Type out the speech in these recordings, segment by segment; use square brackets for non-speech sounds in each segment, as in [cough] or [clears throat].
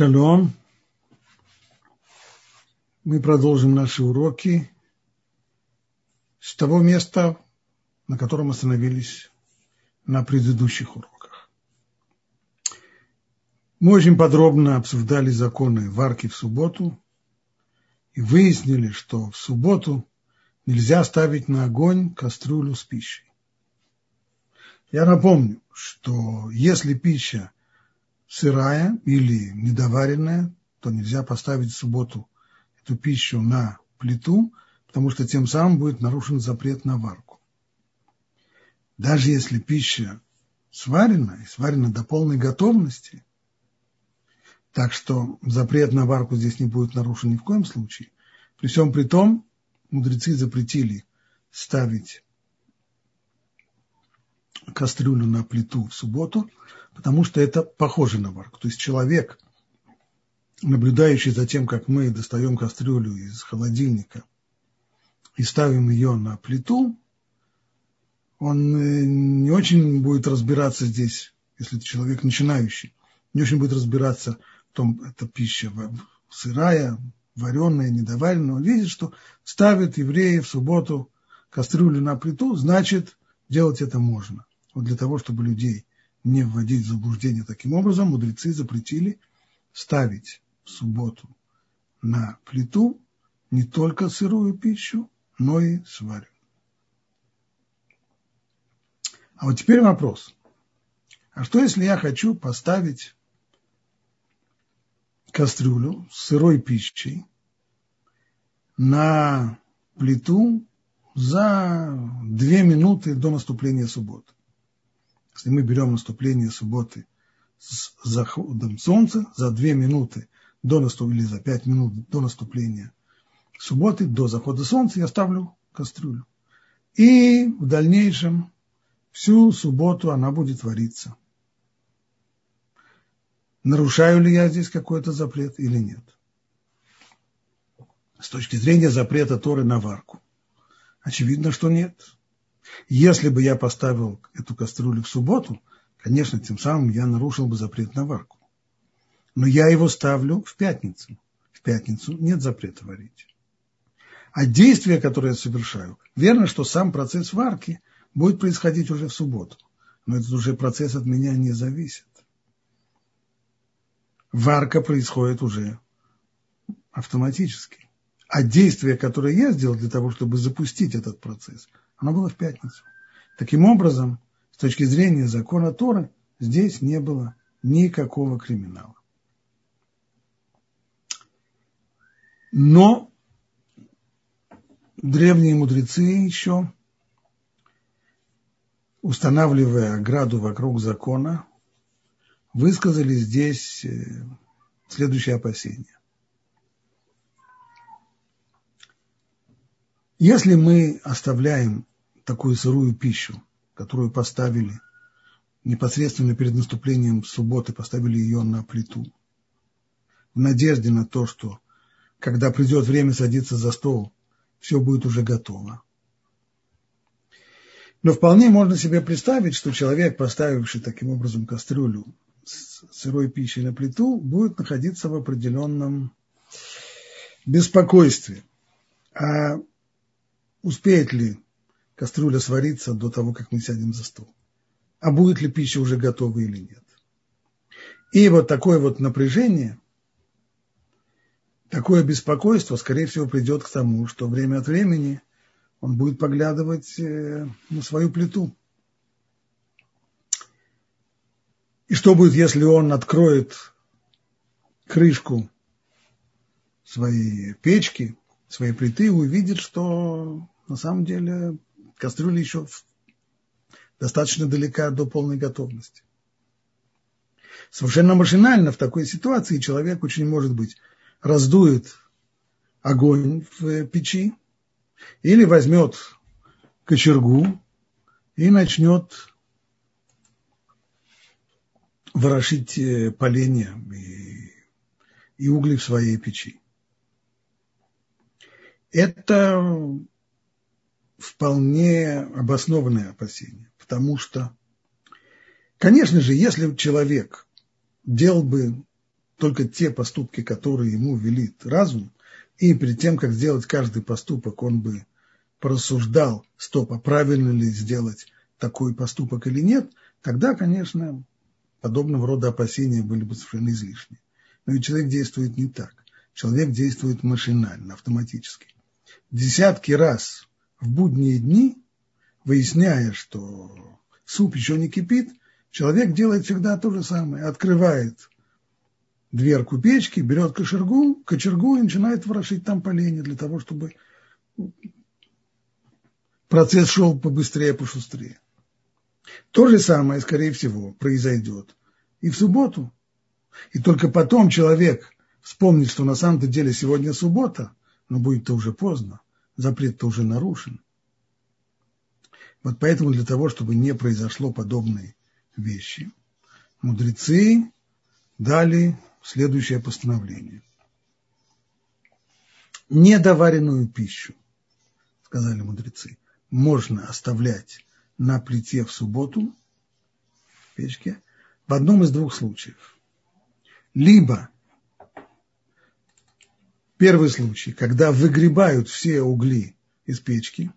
Шалом. Мы продолжим наши уроки с того места, на котором остановились на предыдущих уроках. Мы очень подробно обсуждали законы варки в субботу и выяснили, что в субботу нельзя ставить на огонь кастрюлю с пищей. Я напомню, что если пища сырая или недоваренная, то нельзя поставить в субботу эту пищу на плиту, потому что тем самым будет нарушен запрет на варку. Даже если пища сварена, и сварена до полной готовности, так что запрет на варку здесь не будет нарушен ни в коем случае. При всем при том, мудрецы запретили ставить кастрюлю на плиту в субботу, потому что это похоже на варку. То есть человек, наблюдающий за тем, как мы достаем кастрюлю из холодильника и ставим ее на плиту, он э, не очень будет разбираться здесь, если это человек начинающий, не очень будет разбираться в том, это пища сырая, вареная, недоваренная. Он видит, что ставят евреи в субботу кастрюлю на плиту, значит, делать это можно. Вот для того, чтобы людей не вводить в заблуждение таким образом, мудрецы запретили ставить в субботу на плиту не только сырую пищу, но и сваренную. А вот теперь вопрос. А что если я хочу поставить кастрюлю с сырой пищей на плиту за две минуты до наступления субботы? Если мы берем наступление субботы с заходом солнца за две минуты до наступления, или за пять минут до наступления субботы, до захода солнца, я ставлю кастрюлю. И в дальнейшем всю субботу она будет вариться. Нарушаю ли я здесь какой-то запрет или нет? С точки зрения запрета Торы на варку. Очевидно, что нет. Если бы я поставил эту кастрюлю в субботу, конечно, тем самым я нарушил бы запрет на варку. Но я его ставлю в пятницу. В пятницу нет запрета варить. А действие, которое я совершаю, верно, что сам процесс варки будет происходить уже в субботу. Но этот уже процесс от меня не зависит. Варка происходит уже автоматически. А действие, которое я сделал для того, чтобы запустить этот процесс – оно было в пятницу. Таким образом, с точки зрения закона Торы, здесь не было никакого криминала. Но древние мудрецы еще, устанавливая ограду вокруг закона, высказали здесь э, следующее опасение. Если мы оставляем такую сырую пищу, которую поставили непосредственно перед наступлением субботы, поставили ее на плиту, в надежде на то, что когда придет время садиться за стол, все будет уже готово. Но вполне можно себе представить, что человек, поставивший таким образом кастрюлю с сырой пищей на плиту, будет находиться в определенном беспокойстве. А успеет ли кастрюля свариться до того, как мы сядем за стол, а будет ли пища уже готова или нет. И вот такое вот напряжение, такое беспокойство, скорее всего, придет к тому, что время от времени он будет поглядывать э, на свою плиту. И что будет, если он откроет крышку своей печки, своей плиты и увидит, что на самом деле кастрюля еще достаточно далека до полной готовности. Совершенно машинально в такой ситуации человек очень может быть раздует огонь в печи или возьмет кочергу и начнет ворошить э, поленья и, и угли в своей печи. Это вполне обоснованное опасение, потому что, конечно же, если человек делал бы только те поступки, которые ему велит разум, и перед тем, как сделать каждый поступок, он бы порассуждал, стоп, а правильно ли сделать такой поступок или нет, тогда, конечно, подобного рода опасения были бы совершенно излишни. Но ведь человек действует не так. Человек действует машинально, автоматически. Десятки раз в будние дни, выясняя, что суп еще не кипит, человек делает всегда то же самое. Открывает дверку печки, берет кочергу, кочергу и начинает ворошить там поленья для того, чтобы процесс шел побыстрее, пошустрее. То же самое, скорее всего, произойдет и в субботу. И только потом человек вспомнит, что на самом-то деле сегодня суббота, но будет-то уже поздно, запрет-то уже нарушен. Вот поэтому для того, чтобы не произошло подобные вещи, мудрецы дали следующее постановление. Недоваренную пищу, сказали мудрецы, можно оставлять на плите в субботу, в печке, в одном из двух случаев. Либо первый случай, когда выгребают все угли из печки,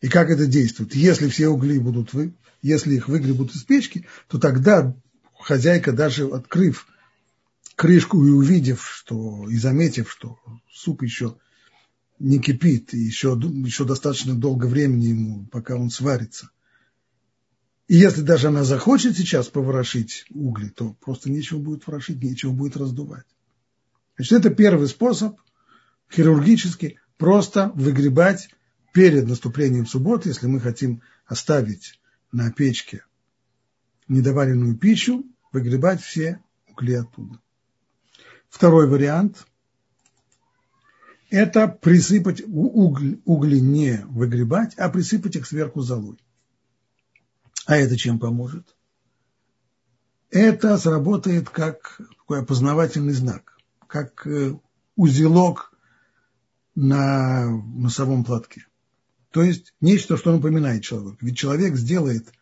и как это действует? Если все угли будут вы, если их выгребут из печки, то тогда хозяйка, даже открыв крышку и увидев, что, и заметив, что суп еще не кипит, и еще, еще достаточно долго времени ему, пока он сварится. И если даже она захочет сейчас поворошить угли, то просто нечего будет ворошить, нечего будет раздувать. Значит, это первый способ хирургически просто выгребать перед наступлением субботы, если мы хотим оставить на печке недоваренную пищу, выгребать все угли оттуда. Второй вариант – это присыпать угли, угли не выгребать, а присыпать их сверху золой. А это чем поможет? Это сработает как такой опознавательный знак, как э, узелок на носовом платке. То есть нечто, что напоминает человеку. Ведь человек сделает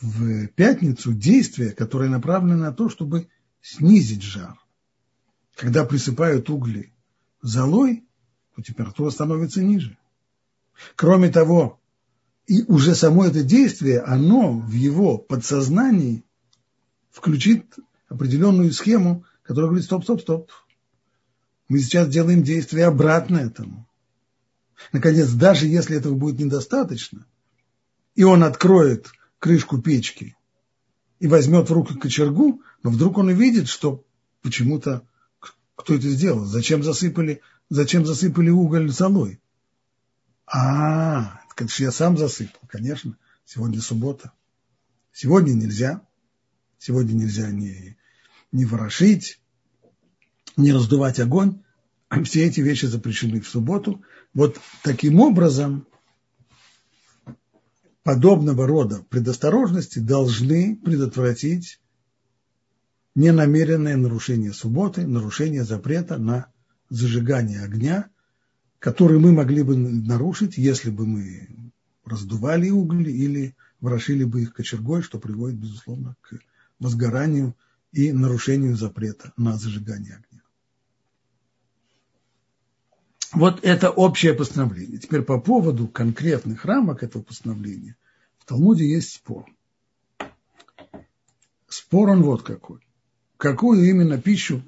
в пятницу действие, которое направлено на то, чтобы снизить жар. Когда присыпают угли золой, то температура становится ниже. Кроме того, и уже само это действие, оно в его подсознании включит определенную схему, которая говорит, стоп, стоп, стоп. Мы сейчас делаем действие обратно этому. Наконец, даже если этого будет недостаточно, и он откроет крышку печки и возьмет в руки кочергу, но вдруг он увидит, что почему-то кто это сделал, зачем засыпали, зачем засыпали уголь золой. А, конечно, я сам засыпал, конечно, сегодня суббота. Сегодня нельзя, сегодня нельзя не, не ворошить, не раздувать огонь. Все эти вещи запрещены в субботу. Вот таким образом подобного рода предосторожности должны предотвратить ненамеренное нарушение субботы, нарушение запрета на зажигание огня, который мы могли бы нарушить, если бы мы раздували угли или ворошили бы их кочергой, что приводит, безусловно, к возгоранию и нарушению запрета на зажигание огня. Вот это общее постановление. Теперь по поводу конкретных рамок этого постановления в Талмуде есть спор. Спор он вот какой. Какую именно пищу,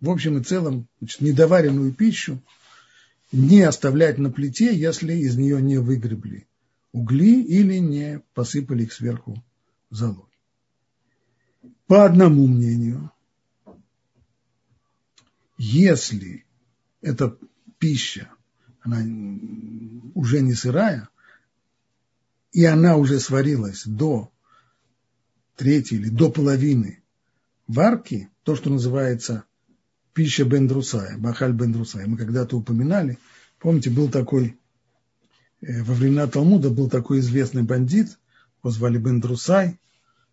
в общем и целом, значит, недоваренную пищу не оставлять на плите, если из нее не выгребли угли или не посыпали их сверху золой. По одному мнению, если это пища, она уже не сырая, и она уже сварилась до третьей или до половины варки, то, что называется пища бендрусая, бахаль бендрусая. Мы когда-то упоминали, помните, был такой, э, во времена Талмуда был такой известный бандит, его звали Бендрусай.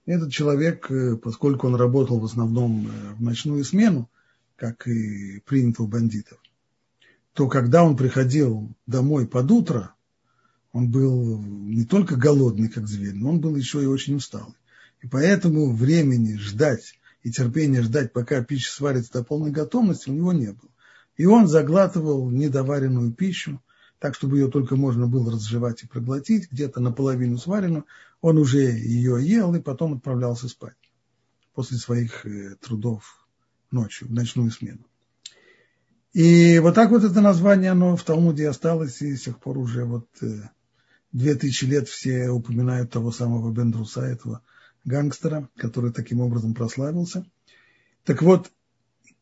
Этот человек, э, поскольку он работал в основном э, в ночную смену, как и принято у бандитов, то когда он приходил домой под утро, он был не только голодный, как зверь, но он был еще и очень усталый. И поэтому времени ждать и терпения ждать, пока пища сварится до полной готовности, у него не было. И он заглатывал недоваренную пищу, так, чтобы ее только можно было разжевать и проглотить, где-то наполовину сваренную, он уже ее ел и потом отправлялся спать после своих э, трудов ночью, в ночную смену. И вот так вот это название, оно в Талмуде осталось, и с тех пор уже вот э, две тысячи лет все упоминают того самого Бендруса, этого гангстера, который таким образом прославился. Так вот,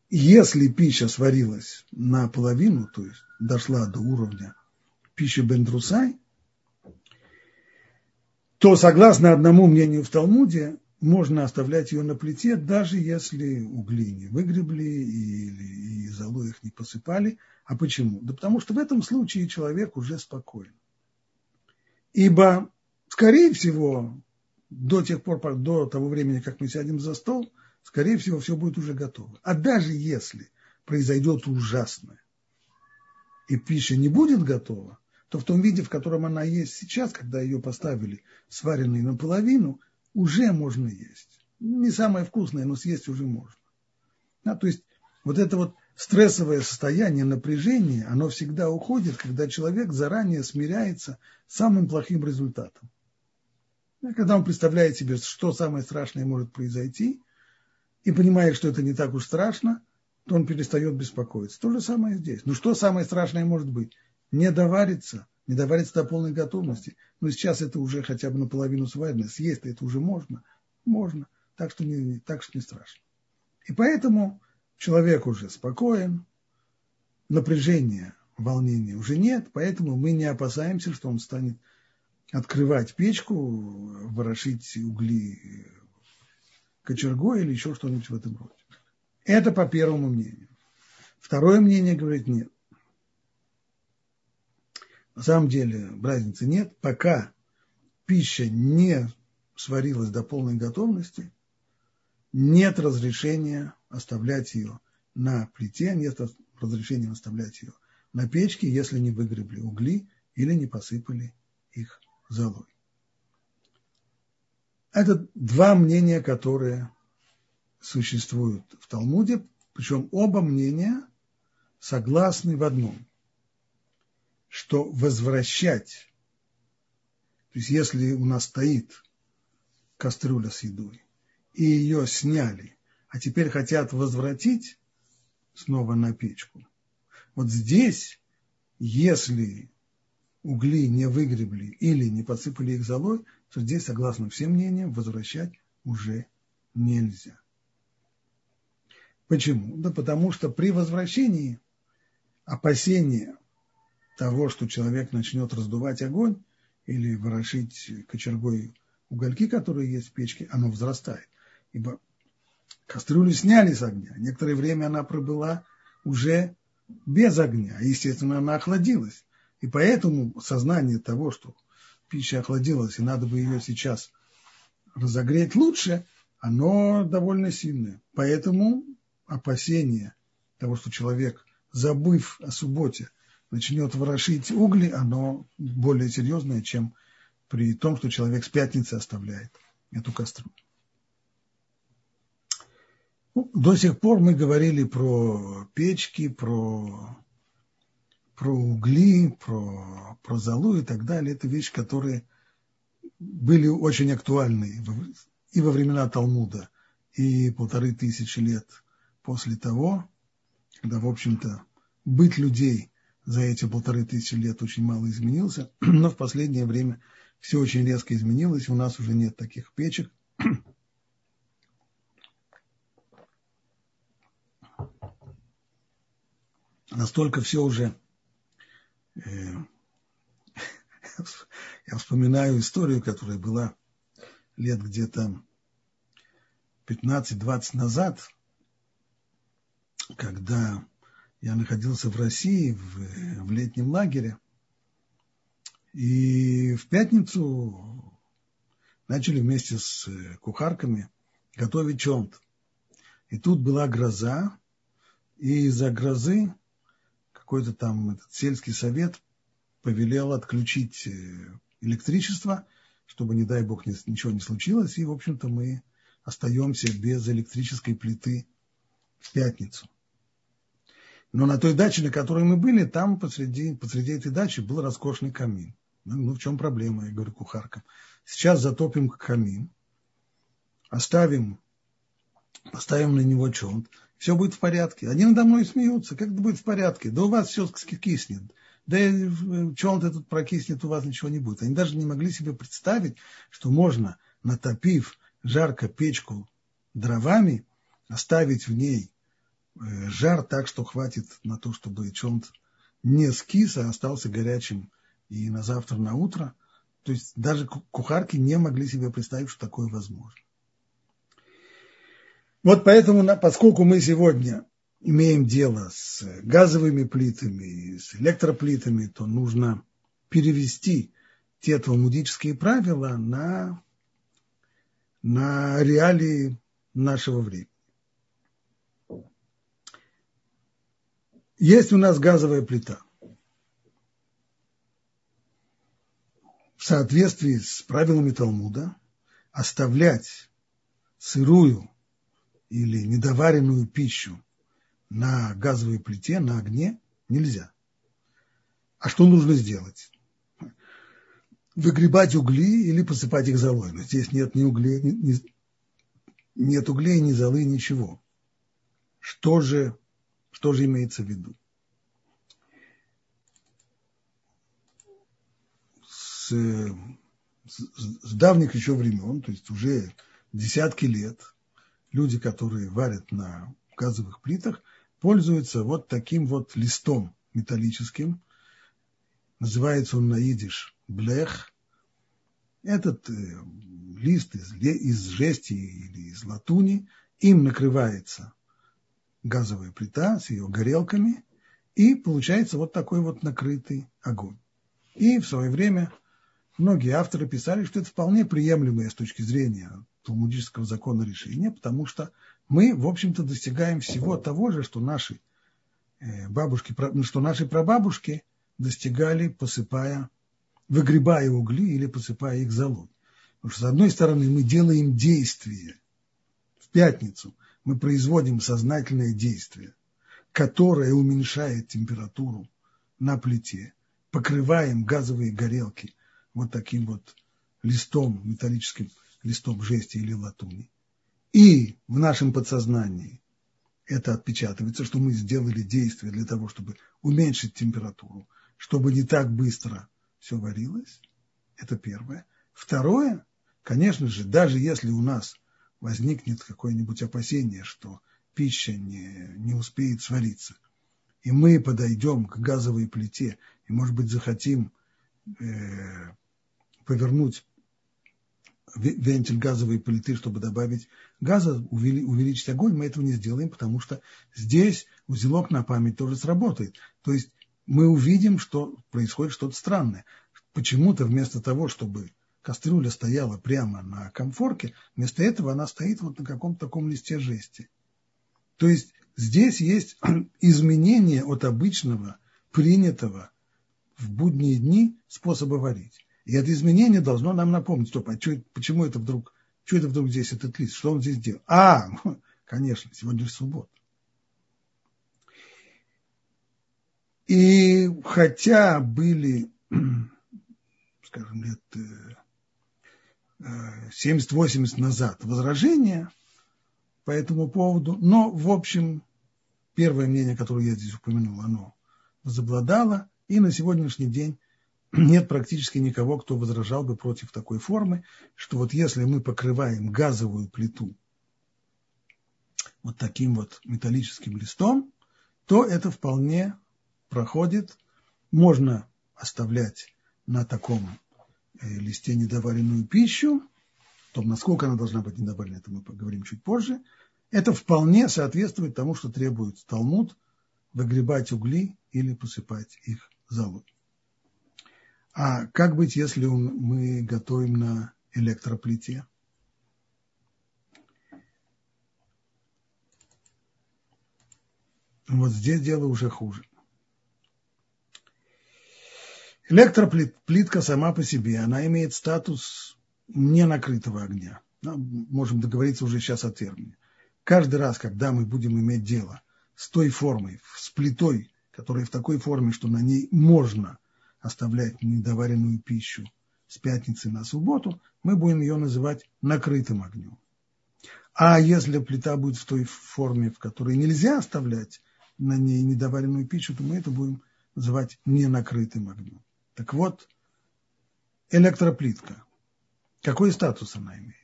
если пища сварилась наполовину, то есть дошла до уровня пищи Бендрусай, то, согласно одному мнению в Талмуде, можно оставлять ее на плите, даже если угли не выгребли или и золу их не посыпали. А почему? Да потому что в этом случае человек уже спокоен. Ибо, скорее всего, до тех пор, до того времени, как мы сядем за стол, скорее всего, все будет уже готово. А даже если произойдет ужасное, и пища не будет готова, то в том виде, в котором она есть сейчас, когда ее поставили сваренной наполовину, уже можно есть. Не самое вкусное, но съесть уже можно. Да, то есть вот это вот стрессовое состояние, напряжение, оно всегда уходит, когда человек заранее смиряется с самым плохим результатом. Когда он представляет себе, что самое страшное может произойти, и понимает, что это не так уж страшно, то он перестает беспокоиться. То же самое здесь. Ну что самое страшное может быть? Не довариться, не довариться до полной готовности. Но сейчас это уже хотя бы наполовину сварено. Съесть это уже можно. Можно. Так что не, так что не страшно. И поэтому человек уже спокоен, напряжения, волнения уже нет, поэтому мы не опасаемся, что он станет открывать печку, ворошить угли кочергой или еще что-нибудь в этом роде. Это по первому мнению. Второе мнение говорит нет. На самом деле разницы нет, пока пища не сварилась до полной готовности, нет разрешения оставлять ее на плите, нет разрешения оставлять ее на печке, если не выгребли угли или не посыпали их золой. Это два мнения, которые существуют в Талмуде, причем оба мнения согласны в одном, что возвращать, то есть если у нас стоит кастрюля с едой, и ее сняли, а теперь хотят возвратить снова на печку, вот здесь, если угли не выгребли или не подсыпали их золой, то здесь, согласно всем мнениям, возвращать уже нельзя. Почему? Да потому что при возвращении опасения того, что человек начнет раздувать огонь или ворошить кочергой угольки, которые есть в печке, оно возрастает. Ибо кастрюлю сняли с огня. Некоторое время она пробыла уже без огня. Естественно, она охладилась. И поэтому сознание того, что пища охладилась, и надо бы ее сейчас разогреть лучше, оно довольно сильное. Поэтому опасение того, что человек, забыв о субботе, начнет ворошить угли, оно более серьезное, чем при том, что человек с пятницы оставляет эту кастрюлю. Ну, до сих пор мы говорили про печки, про про угли, про, про золу и так далее. Это вещи, которые были очень актуальны и во времена Талмуда, и полторы тысячи лет после того, когда, в общем-то, быт людей за эти полторы тысячи лет очень мало изменился, [clears throat] но в последнее время все очень резко изменилось, у нас уже нет таких печек. [clears throat] Настолько все уже Э, [laughs] я вспоминаю историю, которая была лет где-то 15-20 назад, когда я находился в России в, в летнем лагере, и в пятницу начали вместе с кухарками готовить чонт. И тут была гроза, и из-за грозы какой-то там этот сельский совет повелел отключить э, электричество, чтобы, не дай бог, ничего не случилось. И, в общем-то, мы остаемся без электрической плиты в пятницу. Но на той даче, на которой мы были, там посреди, посреди этой дачи был роскошный камин. Ну, ну в чем проблема, я говорю кухаркам. Сейчас затопим камин, оставим, поставим на него чонт, все будет в порядке. Они надо мной смеются, как это будет в порядке? Да у вас все киснет. Да чонт этот прокиснет, у вас ничего не будет. Они даже не могли себе представить, что можно, натопив жарко печку дровами, оставить в ней э, жар так, что хватит на то, чтобы чонт не скис, а остался горячим и на завтра, на утро. То есть даже кухарки не могли себе представить, что такое возможно. Вот поэтому, поскольку мы сегодня имеем дело с газовыми плитами, с электроплитами, то нужно перевести те талмудические правила на, на реалии нашего времени. Есть у нас газовая плита – в соответствии с правилами Талмуда оставлять сырую или недоваренную пищу на газовой плите, на огне нельзя. А что нужно сделать? Выгребать угли или посыпать их золой. Но здесь нет ни углей, ни, нет углей, ни золы, ничего. Что же, что же имеется в виду? с, с давних еще времен, то есть уже десятки лет, люди, которые варят на газовых плитах, пользуются вот таким вот листом металлическим. Называется он на блех. Этот э, лист из, из жести или из латуни, им накрывается газовая плита с ее горелками, и получается вот такой вот накрытый огонь. И в свое время многие авторы писали, что это вполне приемлемое с точки зрения талмудического закона решения, потому что мы, в общем-то, достигаем всего того же, что наши э, бабушки, что наши прабабушки достигали, посыпая, выгребая угли или посыпая их золой. Потому что, с одной стороны, мы делаем действие. В пятницу мы производим сознательное действие, которое уменьшает температуру на плите, покрываем газовые горелки вот таким вот листом, металлическим листом жести или латуни. И в нашем подсознании это отпечатывается, что мы сделали действие для того, чтобы уменьшить температуру, чтобы не так быстро все варилось. Это первое. Второе, конечно же, даже если у нас возникнет какое-нибудь опасение, что пища не, не успеет свариться, и мы подойдем к газовой плите, и, может быть, захотим э, повернуть вентиль газовой плиты, чтобы добавить газа, увеличить огонь, мы этого не сделаем, потому что здесь узелок на память тоже сработает. То есть мы увидим, что происходит что-то странное. Почему-то вместо того, чтобы кастрюля стояла прямо на комфорке, вместо этого она стоит вот на каком-то таком листе жести. То есть здесь есть [clears throat] изменение от обычного, принятого в будние дни способа варить. И это изменение должно нам напомнить, стоп, а что, почему это вдруг, что это вдруг здесь этот лист, что он здесь делал? А, [laughs] конечно, сегодня же суббота. И хотя были, [clears throat] скажем, лет 70-80 э, назад возражения по этому поводу, но, в общем, первое мнение, которое я здесь упомянул, оно возобладало, и на сегодняшний день нет практически никого, кто возражал бы против такой формы, что вот если мы покрываем газовую плиту вот таким вот металлическим листом, то это вполне проходит. Можно оставлять на таком листе недоваренную пищу, о том, насколько она должна быть недоварена, это мы поговорим чуть позже. Это вполне соответствует тому, что требует Талмуд, выгребать угли или посыпать их золой. А как быть, если мы готовим на электроплите? Вот здесь дело уже хуже. Электроплитка сама по себе, она имеет статус ненакрытого огня. ну, можем договориться уже сейчас о термине. Каждый раз, когда мы будем иметь дело с той формой, с плитой, которая в такой форме, что на ней можно оставлять недоваренную пищу с пятницы на субботу, мы будем ее называть накрытым огнем. А если плита будет в той форме, в которой нельзя оставлять на ней недоваренную пищу, то мы это будем называть ненакрытым огнем. Так вот, электроплитка. Какой статус она имеет?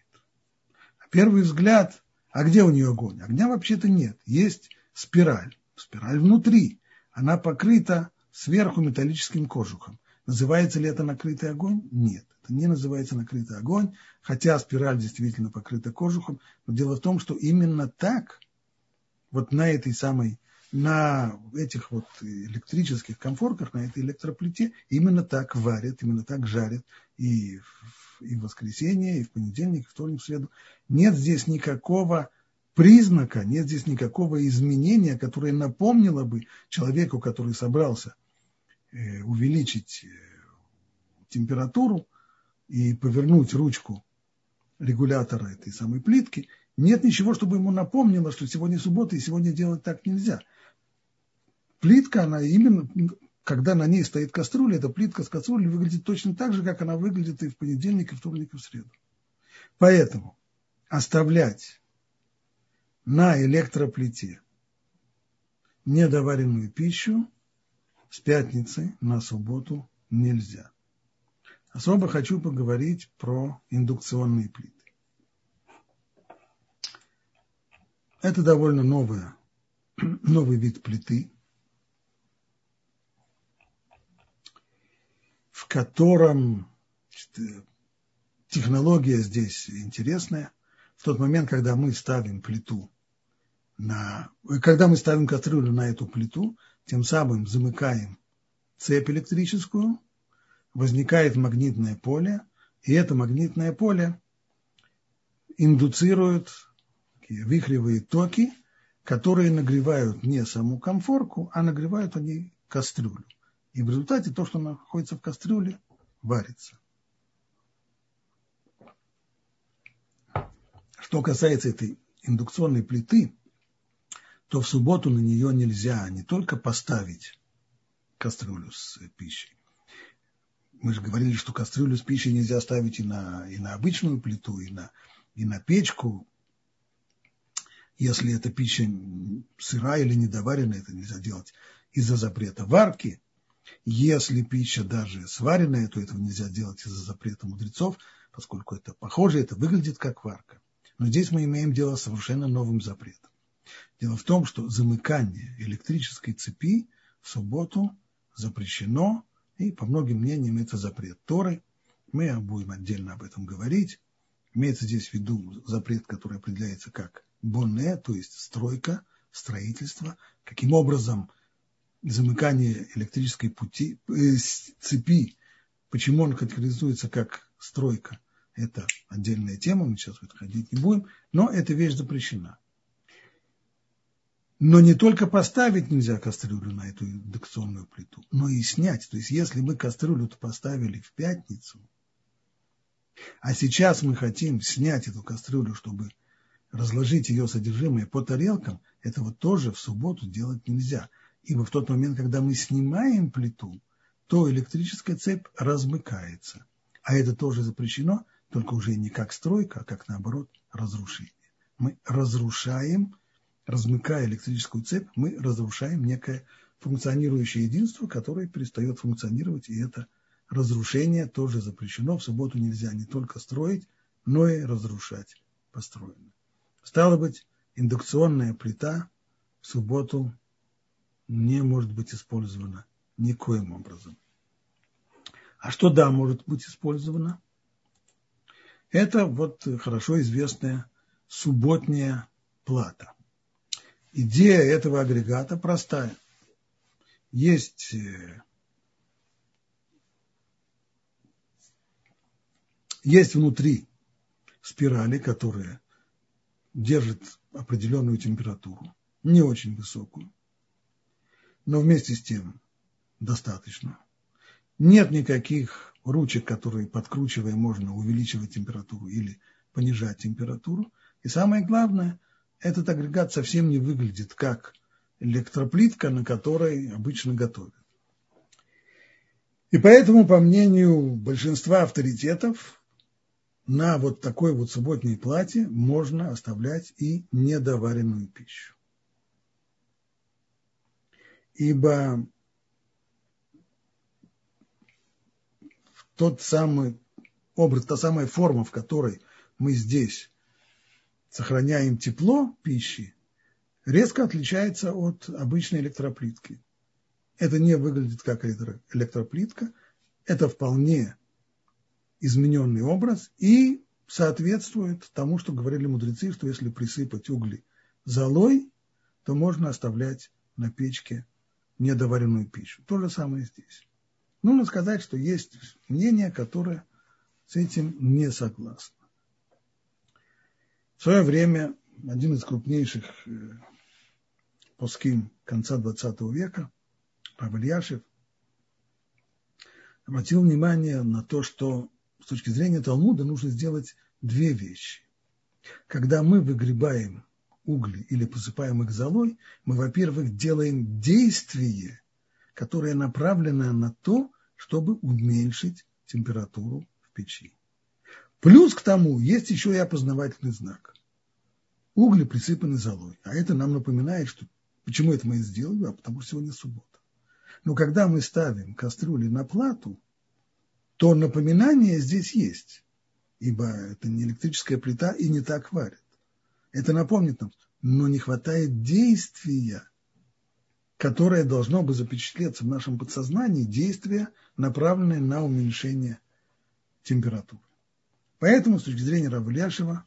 Первый взгляд, а где у нее огонь? Огня вообще-то нет. Есть спираль. Спираль внутри. Она покрыта сверху металлическим кожухом. Называется ли это накрытый огонь? Нет. Это не называется накрытый огонь, хотя спираль действительно покрыта кожухом. Но дело в том, что именно так, вот на этой самой на этих вот электрических комфорках, на этой электроплите, именно так варят, именно так жарят и в, и в воскресенье, и в понедельник, и в вторник, в среду. Нет здесь никакого признака, нет здесь никакого изменения, которое напомнило бы человеку, который собрался э, увеличить э, температуру и повернуть ручку регулятора этой самой плитки, нет ничего, чтобы ему напомнило, что сегодня суббота и сегодня делать так нельзя плитка, она именно, когда на ней стоит кастрюля, эта плитка с кастрюлей выглядит точно так же, как она выглядит и в понедельник, и в вторник, и в среду. Поэтому оставлять на электроплите недоваренную пищу с пятницы на субботу нельзя. Особо хочу поговорить про индукционные плиты. Это довольно новая, [clears throat] новый вид плиты. Котором технология здесь интересная. В тот момент, когда мы ставим плиту на, когда мы ставим кастрюлю на эту плиту, тем самым замыкаем цепь электрическую, возникает магнитное поле, и это магнитное поле индуцирует вихревые токи, которые нагревают не саму комфорку, а нагревают они кастрюлю. И в результате то, что находится в кастрюле, варится. Что касается этой индукционной плиты, то в субботу на нее нельзя не только поставить кастрюлю с пищей. Мы же говорили, что кастрюлю с пищей нельзя ставить и на, и на обычную плиту, и на, и на печку. Если эта пища сырая или недоваренная, это нельзя делать из-за запрета варки. Если пища даже сваренная, то этого нельзя делать из-за запрета мудрецов, поскольку это похоже, это выглядит как варка. Но здесь мы имеем дело с совершенно новым запретом. Дело в том, что замыкание электрической цепи в субботу запрещено, и по многим мнениям это запрет Торы. Мы будем отдельно об этом говорить. Имеется здесь в виду запрет, который определяется как бонне, то есть стройка, строительство. Каким образом замыкание электрической пути, э, цепи, почему он категоризуется как стройка, это отдельная тема, мы сейчас ходить не будем, но эта вещь запрещена. Но не только поставить нельзя кастрюлю на эту индукционную плиту, но и снять. То есть, если мы кастрюлю поставили в пятницу, а сейчас мы хотим снять эту кастрюлю, чтобы разложить ее содержимое по тарелкам, этого тоже в субботу делать нельзя. Ибо в тот момент, когда мы снимаем плиту, то электрическая цепь размыкается. А это тоже запрещено, только уже не как стройка, а как наоборот разрушение. Мы разрушаем, размыкая электрическую цепь, мы разрушаем некое функционирующее единство, которое перестает функционировать, и это разрушение тоже запрещено. В субботу нельзя не только строить, но и разрушать построенное. Стало быть, индукционная плита в субботу не может быть использовано никоим образом. А что да, может быть использовано? Это вот хорошо известная субботняя плата. Идея этого агрегата простая. Есть э, есть внутри спирали, которые держат определенную температуру, не очень высокую но вместе с тем достаточно. Нет никаких ручек, которые, подкручивая, можно увеличивать температуру или понижать температуру. И самое главное, этот агрегат совсем не выглядит как электроплитка, на которой обычно готовят. И поэтому, по мнению большинства авторитетов, на вот такой вот субботней плате можно оставлять и недоваренную пищу. Ибо тот самый образ, та самая форма, в которой мы здесь сохраняем тепло пищи, резко отличается от обычной электроплитки. Это не выглядит как электроплитка, это вполне измененный образ и соответствует тому, что говорили мудрецы, что если присыпать угли золой, то можно оставлять на печке недоваренную пищу. То же самое здесь. Нужно сказать, что есть мнение, которое с этим не согласно. В свое время один из крупнейших э, поским конца XX века, Павел Яшев, обратил внимание на то, что с точки зрения Талмуда нужно сделать две вещи. Когда мы выгребаем угли или посыпаем их золой, мы, во-первых, делаем действие, которое направлено на то, чтобы уменьшить температуру в печи. Плюс к тому есть еще и опознавательный знак. Угли присыпаны золой. А это нам напоминает, что почему это мы сделали, а потому что сегодня суббота. Но когда мы ставим кастрюли на плату, то напоминание здесь есть, ибо это не электрическая плита и не так варит. Это напомнит нам, но не хватает действия, которое должно бы запечатлеться в нашем подсознании, действия, направленное на уменьшение температуры. Поэтому, с точки зрения Равляшева,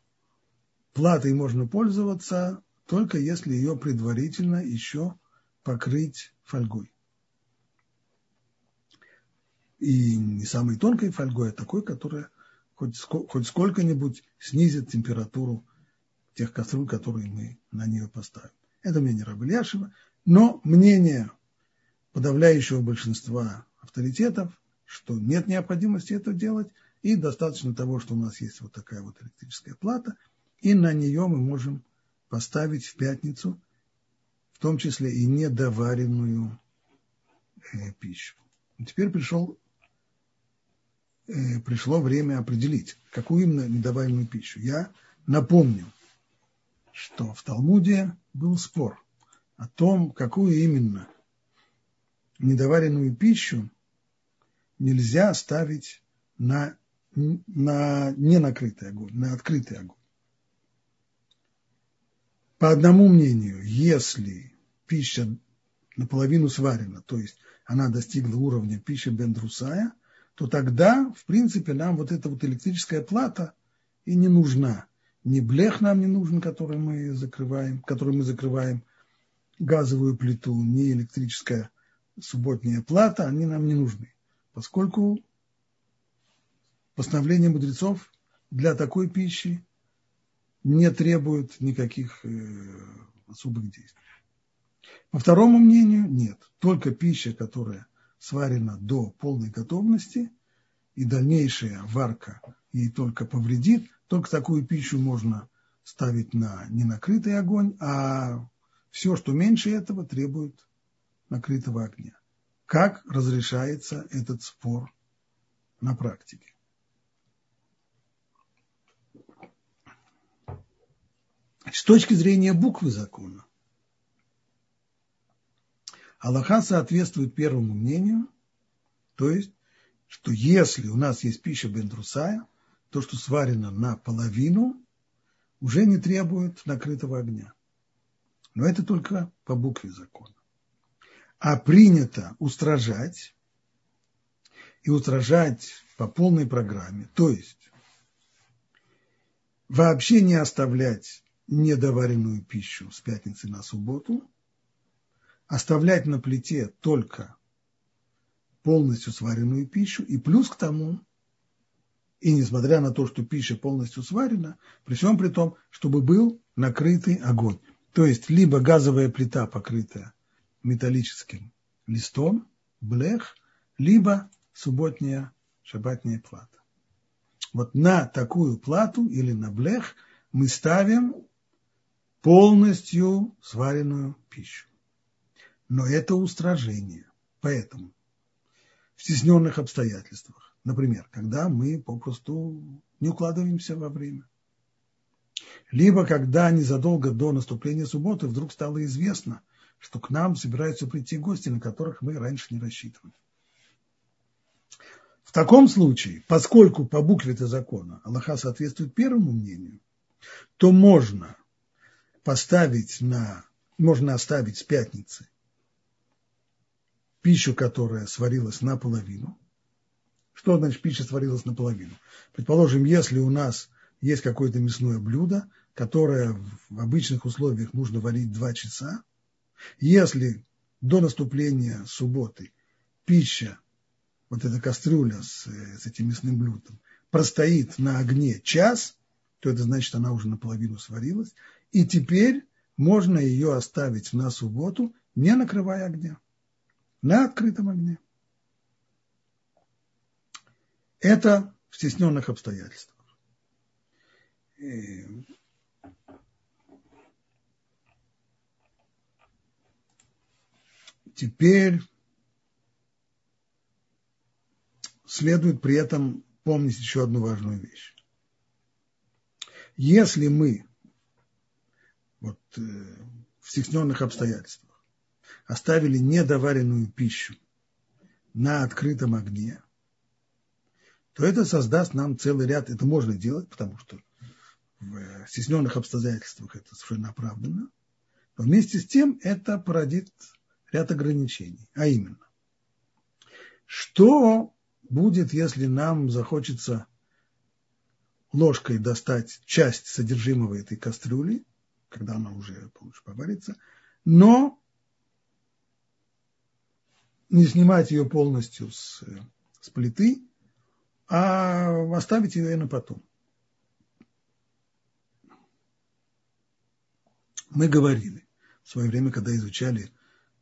платой можно пользоваться только если ее предварительно еще покрыть фольгой и не самой тонкой фольгой, а такой, которая хоть, хоть сколько-нибудь снизит температуру тех кастрюль, которые мы на нее поставим. Это мнение Рабельяшева, но мнение подавляющего большинства авторитетов, что нет необходимости это делать, и достаточно того, что у нас есть вот такая вот электрическая плата, и на нее мы можем поставить в пятницу, в том числе и недоваренную э, пищу. теперь пришел Э, пришло время определить, какую именно недоваримую пищу. Я напомню, что в Талмуде был спор о том, какую именно недоваренную пищу нельзя ставить на, на ненакрытый огонь, на открытый огонь. По одному мнению, если пища наполовину сварена, то есть она достигла уровня пищи бендрусая, то тогда, в принципе, нам вот эта вот электрическая плата и не нужна. Ни блех нам не нужен, который мы закрываем, который мы закрываем газовую плиту, ни электрическая субботняя плата, они нам не нужны. Поскольку постановление мудрецов для такой пищи не требует никаких э, особых действий. По второму мнению, нет. Только пища, которая сварена до полной готовности, и дальнейшая варка ей только повредит, только такую пищу можно ставить на ненакрытый огонь, а все, что меньше этого, требует накрытого огня. Как разрешается этот спор на практике? С точки зрения буквы закона, Аллаха соответствует первому мнению, то есть, что если у нас есть пища бендрусая, то, что сварено наполовину, уже не требует накрытого огня. Но это только по букве закона. А принято устражать, и устражать по полной программе, то есть вообще не оставлять недоваренную пищу с пятницы на субботу – оставлять на плите только полностью сваренную пищу, и плюс к тому, и несмотря на то, что пища полностью сварена, при всем при том, чтобы был накрытый огонь. То есть либо газовая плита, покрытая металлическим листом, блех, либо субботняя шабатняя плата. Вот на такую плату или на блех мы ставим полностью сваренную пищу. Но это устражение. Поэтому в стесненных обстоятельствах, например, когда мы попросту не укладываемся во время, либо когда незадолго до наступления субботы вдруг стало известно, что к нам собираются прийти гости, на которых мы раньше не рассчитывали. В таком случае, поскольку по букве этого закона Аллаха соответствует первому мнению, то можно поставить на, можно оставить с пятницы пищу, которая сварилась наполовину. Что значит пища сварилась наполовину? Предположим, если у нас есть какое-то мясное блюдо, которое в обычных условиях нужно варить 2 часа, если до наступления субботы пища, вот эта кастрюля с, с этим мясным блюдом, простоит на огне час, то это значит, она уже наполовину сварилась, и теперь можно ее оставить на субботу, не накрывая огня на открытом огне. Это в стесненных обстоятельствах. Теперь следует при этом помнить еще одну важную вещь. Если мы вот, э, в стесненных обстоятельствах оставили недоваренную пищу на открытом огне, то это создаст нам целый ряд, это можно делать, потому что в стесненных обстоятельствах это совершенно оправданно, но вместе с тем это породит ряд ограничений, а именно, что будет, если нам захочется ложкой достать часть содержимого этой кастрюли, когда она уже получше поварится, но не снимать ее полностью с, с плиты, а оставить ее на потом. Мы говорили в свое время, когда изучали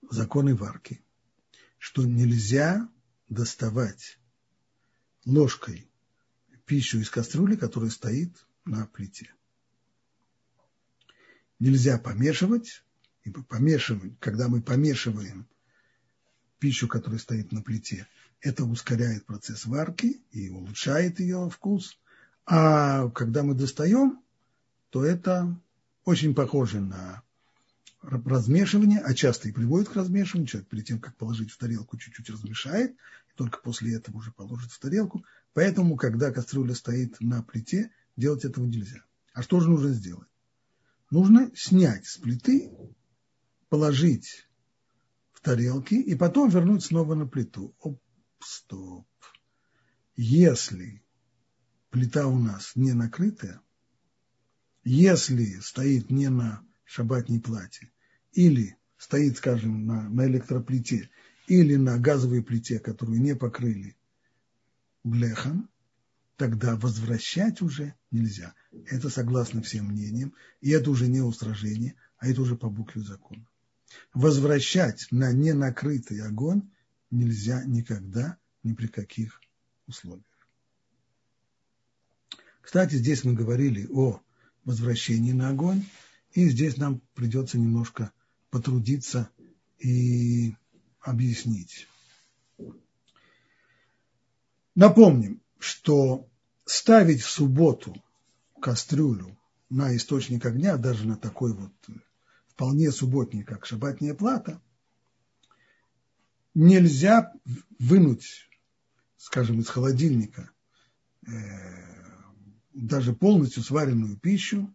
законы варки, что нельзя доставать ложкой пищу из кастрюли, которая стоит на плите. Нельзя помешивать, ибо помешивать, когда мы помешиваем пищу, которая стоит на плите, это ускоряет процесс варки и улучшает ее вкус. А когда мы достаем, то это очень похоже на размешивание, а часто и приводит к размешиванию. Человек перед тем, как положить в тарелку, чуть-чуть размешает, и только после этого уже положит в тарелку. Поэтому, когда кастрюля стоит на плите, делать этого нельзя. А что же нужно сделать? Нужно снять с плиты, положить в тарелке и потом вернуть снова на плиту. Оп, стоп. Если плита у нас не накрытая, если стоит не на шабатней плате, или стоит, скажем, на, на электроплите, или на газовой плите, которую не покрыли блехом, тогда возвращать уже нельзя. Это согласно всем мнениям, и это уже не устражение, а это уже по букве закона возвращать на ненакрытый огонь нельзя никогда, ни при каких условиях. Кстати, здесь мы говорили о возвращении на огонь, и здесь нам придется немножко потрудиться и объяснить. Напомним, что ставить в субботу кастрюлю на источник огня, даже на такой вот вполне субботний, как шабатняя плата, нельзя вынуть, скажем, из холодильника э, даже полностью сваренную пищу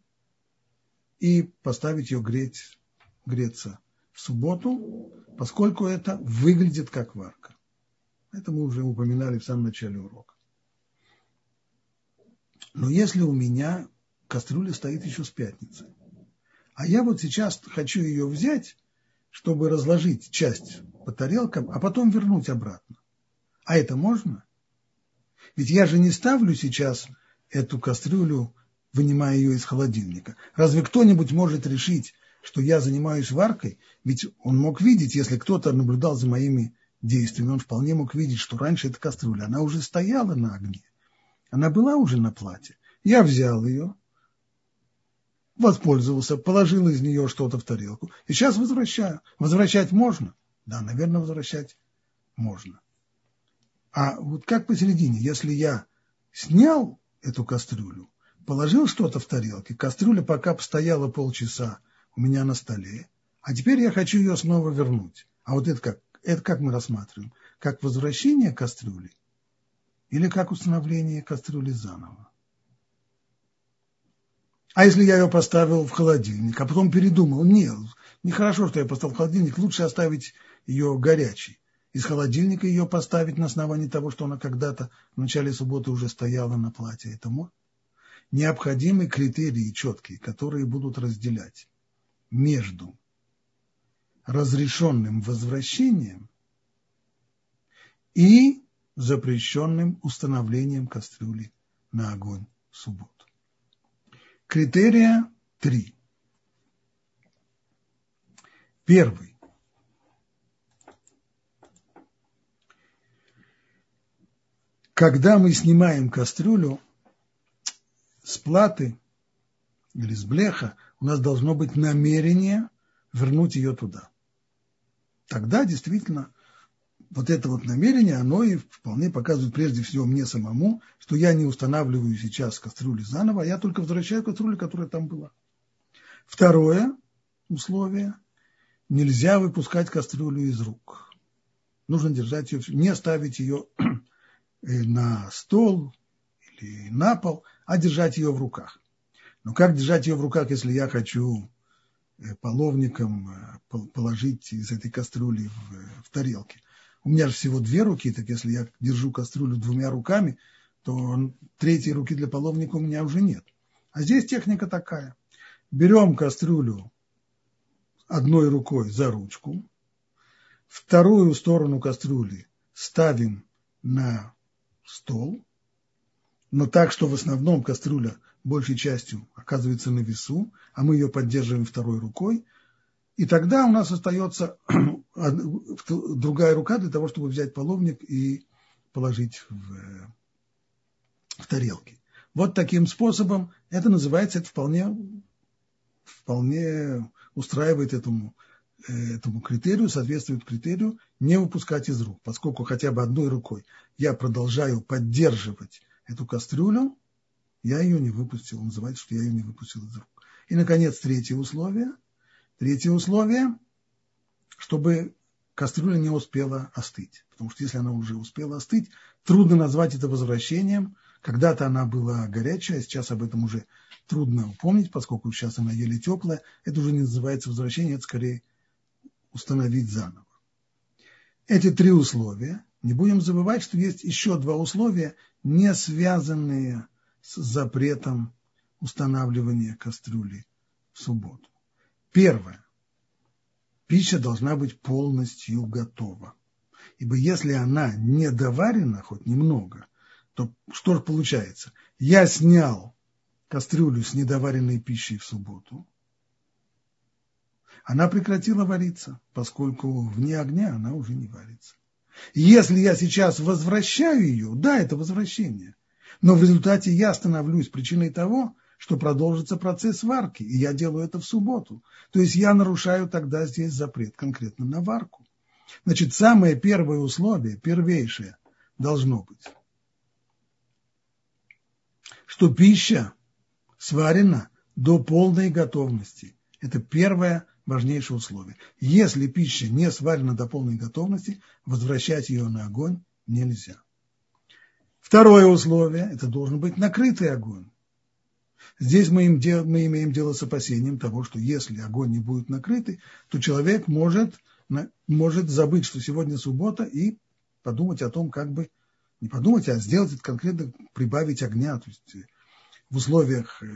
и поставить ее греть, греться в субботу, поскольку это выглядит как варка. Это мы уже упоминали в самом начале урока. Но если у меня кастрюля стоит еще с пятницы, а я вот сейчас хочу ее взять, чтобы разложить часть по тарелкам, а потом вернуть обратно. А это можно? Ведь я же не ставлю сейчас эту кастрюлю, вынимая ее из холодильника. Разве кто-нибудь может решить, что я занимаюсь варкой? Ведь он мог видеть, если кто-то наблюдал за моими действиями, он вполне мог видеть, что раньше эта кастрюля, она уже стояла на огне. Она была уже на плате. Я взял ее, воспользовался, положил из нее что-то в тарелку. И сейчас возвращаю. Возвращать можно? Да, наверное, возвращать можно. А вот как посередине, если я снял эту кастрюлю, положил что-то в тарелке, кастрюля пока постояла полчаса у меня на столе, а теперь я хочу ее снова вернуть. А вот это как? Это как мы рассматриваем? Как возвращение кастрюли или как установление кастрюли заново? А если я ее поставил в холодильник, а потом передумал, нет, нехорошо, что я поставил в холодильник, лучше оставить ее горячей. Из холодильника ее поставить на основании того, что она когда-то в начале субботы уже стояла на платье. Это можно? Необходимы критерии четкие, которые будут разделять между разрешенным возвращением и запрещенным установлением кастрюли на огонь в субботу. Критерия три. Первый. Когда мы снимаем кастрюлю с платы или с блеха, у нас должно быть намерение вернуть ее туда. Тогда действительно вот это вот намерение, оно и вполне показывает прежде всего мне самому, что я не устанавливаю сейчас кастрюлю заново, а я только возвращаю кастрюлю, которая там была. Второе условие – нельзя выпускать кастрюлю из рук. Нужно держать ее, не ставить ее на стол или на пол, а держать ее в руках. Но как держать ее в руках, если я хочу э, половником э, положить из этой кастрюли в, в тарелке? у меня же всего две руки, так если я держу кастрюлю двумя руками, то третьей руки для половника у меня уже нет. А здесь техника такая. Берем кастрюлю одной рукой за ручку, вторую сторону кастрюли ставим на стол, но так, что в основном кастрюля большей частью оказывается на весу, а мы ее поддерживаем второй рукой, и тогда у нас остается [clears throat] другая рука для того, чтобы взять половник и положить в, в тарелки. Вот таким способом это называется, это вполне, вполне устраивает этому, этому критерию, соответствует критерию не выпускать из рук, поскольку хотя бы одной рукой я продолжаю поддерживать эту кастрюлю, я ее не выпустил, называется, что я ее не выпустил из рук. И, наконец, третье условие. Третье условие, чтобы кастрюля не успела остыть. Потому что если она уже успела остыть, трудно назвать это возвращением. Когда-то она была горячая, сейчас об этом уже трудно упомнить, поскольку сейчас она еле теплая. Это уже не называется возвращение, это скорее установить заново. Эти три условия. Не будем забывать, что есть еще два условия, не связанные с запретом устанавливания кастрюли в субботу. Первое пища должна быть полностью готова. Ибо если она не доварена хоть немного, то что же получается? Я снял кастрюлю с недоваренной пищей в субботу. Она прекратила вариться, поскольку вне огня она уже не варится. Если я сейчас возвращаю ее, да, это возвращение, но в результате я становлюсь причиной того, что продолжится процесс варки, и я делаю это в субботу. То есть я нарушаю тогда здесь запрет конкретно на варку. Значит, самое первое условие, первейшее, должно быть, что пища сварена до полной готовности. Это первое важнейшее условие. Если пища не сварена до полной готовности, возвращать ее на огонь нельзя. Второе условие – это должен быть накрытый огонь. Здесь мы, им, мы имеем дело с опасением того, что если огонь не будет накрытый, то человек может, может забыть, что сегодня суббота, и подумать о том, как бы, не подумать, а сделать это конкретно, прибавить огня. То есть э, в условиях, э,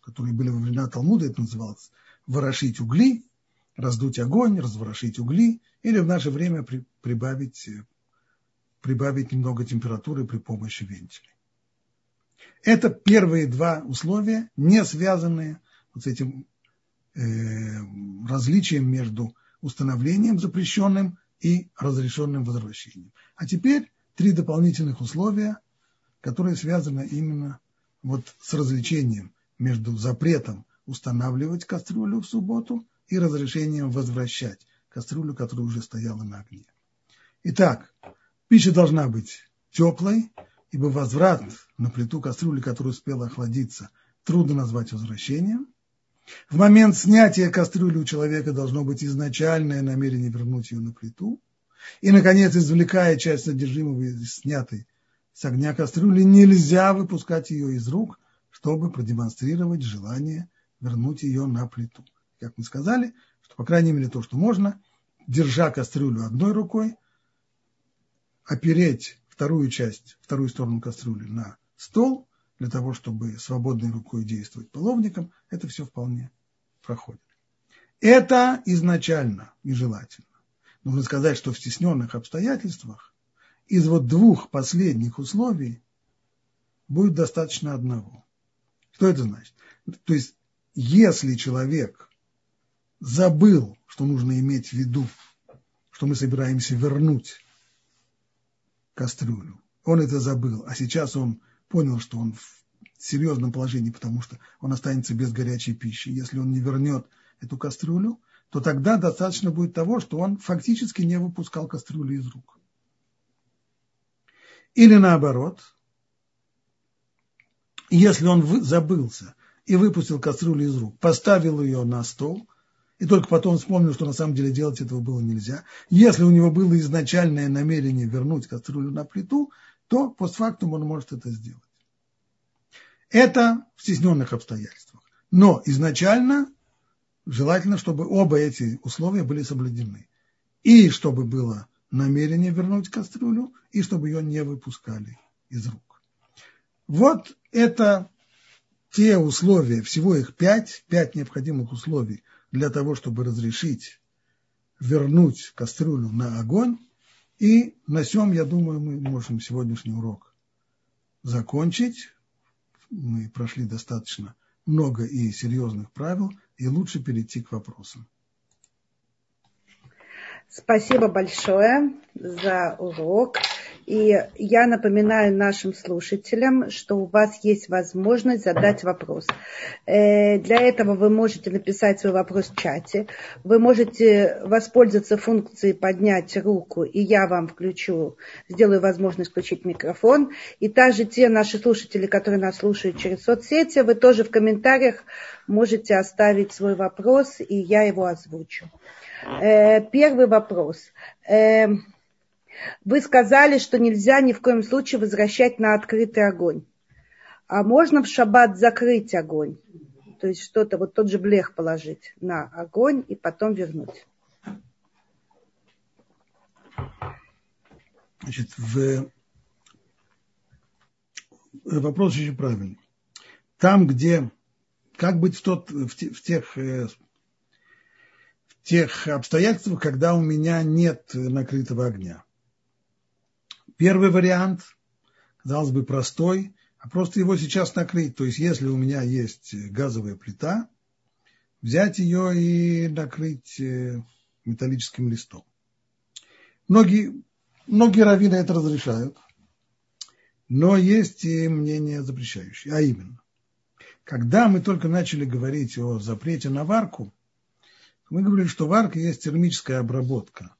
которые были во времена Талмуда, это называлось ворошить угли, раздуть огонь, разворошить угли, или в наше время при, прибавить, э, прибавить немного температуры при помощи вентиля. Это первые два условия, не связанные вот с этим э, различием между установлением запрещенным и разрешенным возвращением. А теперь три дополнительных условия, которое связано именно вот с развлечением между запретом устанавливать кастрюлю в субботу и разрешением возвращать кастрюлю, которая уже стояла на огне. Итак, пища должна быть теплой, ибо возврат на плиту кастрюли, которая успела охладиться, трудно назвать возвращением. В момент снятия кастрюли у человека должно быть изначальное намерение вернуть ее на плиту. И, наконец, извлекая часть содержимого из снятой с огня кастрюли, нельзя выпускать ее из рук, чтобы продемонстрировать желание вернуть ее на плиту. Как мы сказали, что, по крайней мере, то, что можно, держа кастрюлю одной рукой, опереть вторую часть, вторую сторону кастрюли на стол, для того, чтобы свободной рукой действовать половником, это все вполне проходит. Это изначально нежелательно. Нужно сказать, что в стесненных обстоятельствах из вот двух последних условий будет достаточно одного. Что это значит? То есть, если человек забыл, что нужно иметь в виду, что мы собираемся вернуть кастрюлю, он это забыл, а сейчас он понял, что он в серьезном положении, потому что он останется без горячей пищи. Если он не вернет эту кастрюлю, то тогда достаточно будет того, что он фактически не выпускал кастрюлю из рук. Или наоборот, если он забылся и выпустил кастрюлю из рук, поставил ее на стол, и только потом вспомнил, что на самом деле делать этого было нельзя. Если у него было изначальное намерение вернуть кастрюлю на плиту, то постфактум он может это сделать. Это в стесненных обстоятельствах. Но изначально желательно, чтобы оба эти условия были соблюдены. И чтобы было намерение вернуть кастрюлю, и чтобы ее не выпускали из рук. Вот это те условия, всего их пять, пять необходимых условий для того, чтобы разрешить вернуть кастрюлю на огонь. И на всем, я думаю, мы можем сегодняшний урок закончить. Мы прошли достаточно много и серьезных правил, и лучше перейти к вопросам. Спасибо большое за урок. И я напоминаю нашим слушателям, что у вас есть возможность задать вопрос. Э, для этого вы можете написать свой вопрос в чате. Вы можете воспользоваться функцией поднять руку, и я вам включу, сделаю возможность включить микрофон. И также те наши слушатели, которые нас слушают через соцсети, вы тоже в комментариях можете оставить свой вопрос, и я его озвучу. Э, первый вопрос. Вы сказали, что нельзя ни в коем случае возвращать на открытый огонь. А можно в шаббат закрыть огонь? То есть что-то, вот тот же блех положить на огонь и потом вернуть. Значит, в... вопрос очень правильный. Там, где, как быть в, тот, в, тех, э, в тех обстоятельствах, когда у меня нет накрытого огня. Первый вариант, казалось бы, простой, а просто его сейчас накрыть. То есть, если у меня есть газовая плита, взять ее и накрыть э, металлическим листом. Многие, многие раввины это разрешают, но есть и мнение запрещающее. А именно, когда мы только начали говорить о запрете на варку, мы говорили, что варка есть термическая обработка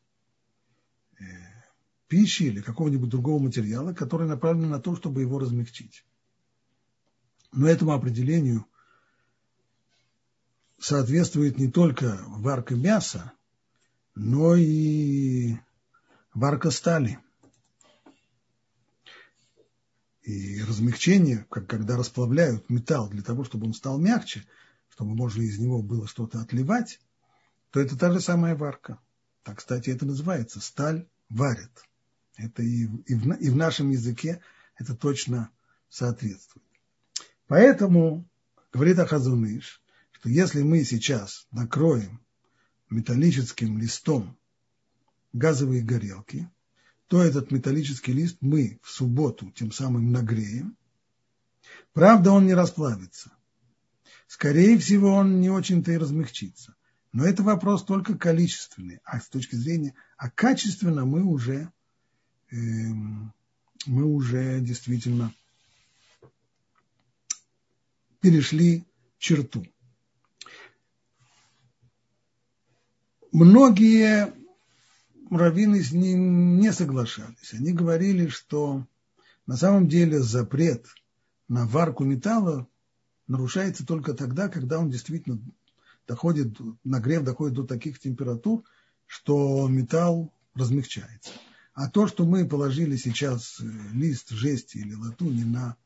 пищи или какого-нибудь другого материала, который направлен на то, чтобы его размягчить. Но этому определению соответствует не только варка мяса, но и варка стали. И размягчение, как когда расплавляют металл для того, чтобы он стал мягче, чтобы можно из него было что-то отливать, то это та же самая варка. Так, кстати, это называется сталь варят. Это и, и, в, и в нашем языке это точно соответствует. Поэтому, говорит Ахазуныш, что если мы сейчас накроем металлическим листом газовые горелки, то этот металлический лист мы в субботу тем самым нагреем. Правда, он не расплавится. Скорее всего, он не очень-то и размягчится. Но это вопрос только количественный. А с точки зрения, а качественно мы уже мы уже действительно перешли черту. Многие раввины с ним не соглашались. Они говорили, что на самом деле запрет на варку металла нарушается только тогда, когда он действительно доходит, нагрев доходит до таких температур, что металл размягчается. А то, что мы положили сейчас э, лист жести или латуни на,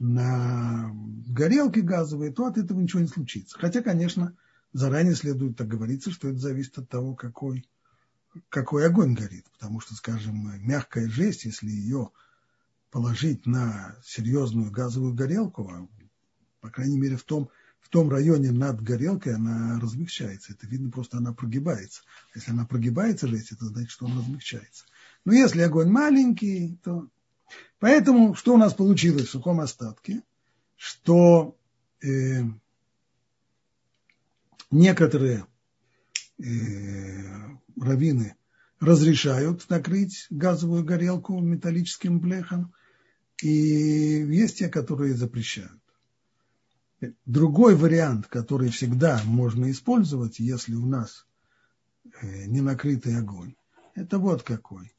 на горелки газовые, то от этого ничего не случится. Хотя, конечно, заранее следует так говориться, что это зависит от того, какой, какой огонь горит. Потому что, скажем, мягкая жесть, если ее положить на серьезную газовую горелку, а, по крайней мере в том, в том районе над горелкой она размягчается. Это видно, просто она прогибается. Если она прогибается жесть, это значит, что он размягчается. Но если огонь маленький, то... Поэтому что у нас получилось в сухом остатке? Что э, некоторые э, раввины разрешают накрыть газовую горелку металлическим блехом, и есть те, которые запрещают. Другой вариант, который всегда можно использовать, если у нас э, не накрытый огонь, это вот какой.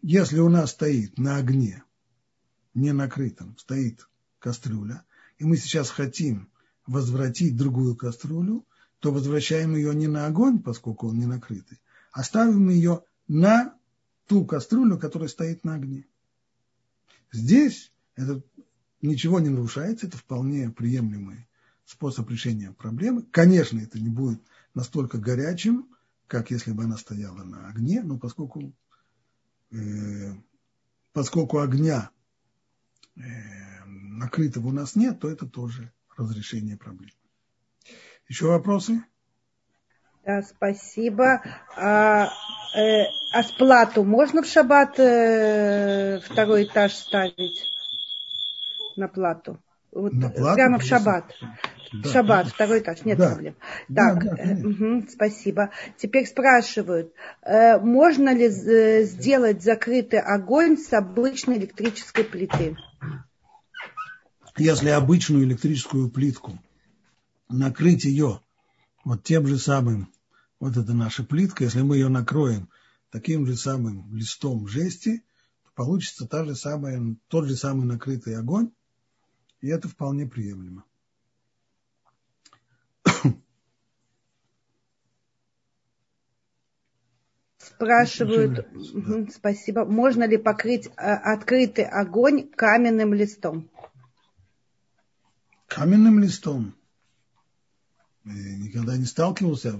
Если у нас стоит на огне, не накрытом, стоит кастрюля, и мы сейчас хотим возвратить другую кастрюлю, то возвращаем ее не на огонь, поскольку он не накрытый, а ставим ее на ту кастрюлю, которая стоит на огне. Здесь это ничего не нарушается, это вполне приемлемый способ решения проблемы. Конечно, это не будет настолько горячим, как если бы она стояла на огне, но поскольку, э, поскольку огня э, накрытого у нас нет, то это тоже разрешение проблемы. Еще вопросы? Да, спасибо. А, э, а сплату можно в шаббат э, второй этаж ставить? На плату. Вот на плату прямо в шаббат. Да, шаббат, конечно. второй этаж, нет да. проблем. Так, да, да, угу, спасибо. Теперь спрашивают, э, можно ли э, сделать закрытый огонь с обычной электрической плиты? Если обычную электрическую плитку накрыть ее вот тем же самым, вот это наша плитка, если мы ее накроем таким же самым листом жести, то получится та же самая, тот же самый накрытый огонь, и это вполне приемлемо. Спрашивают, да. спасибо, можно ли покрыть а, открытый огонь каменным листом? Каменным листом? Никогда не сталкивался.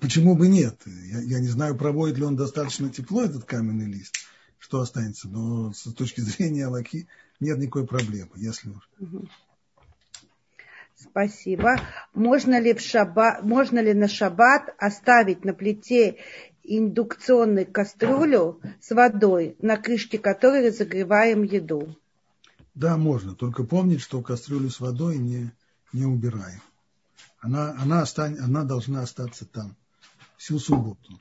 Почему бы нет? Я, я не знаю, проводит ли он достаточно тепло, этот каменный лист что останется. Но с точки зрения Аллахи нет никакой проблемы, если уж. Спасибо. Можно ли, в шаба, можно ли на шаббат оставить на плите индукционную кастрюлю с водой, на крышке которой разогреваем еду? Да, можно. Только помнить, что кастрюлю с водой не, не убираем. Она, она, остань, она должна остаться там всю субботу.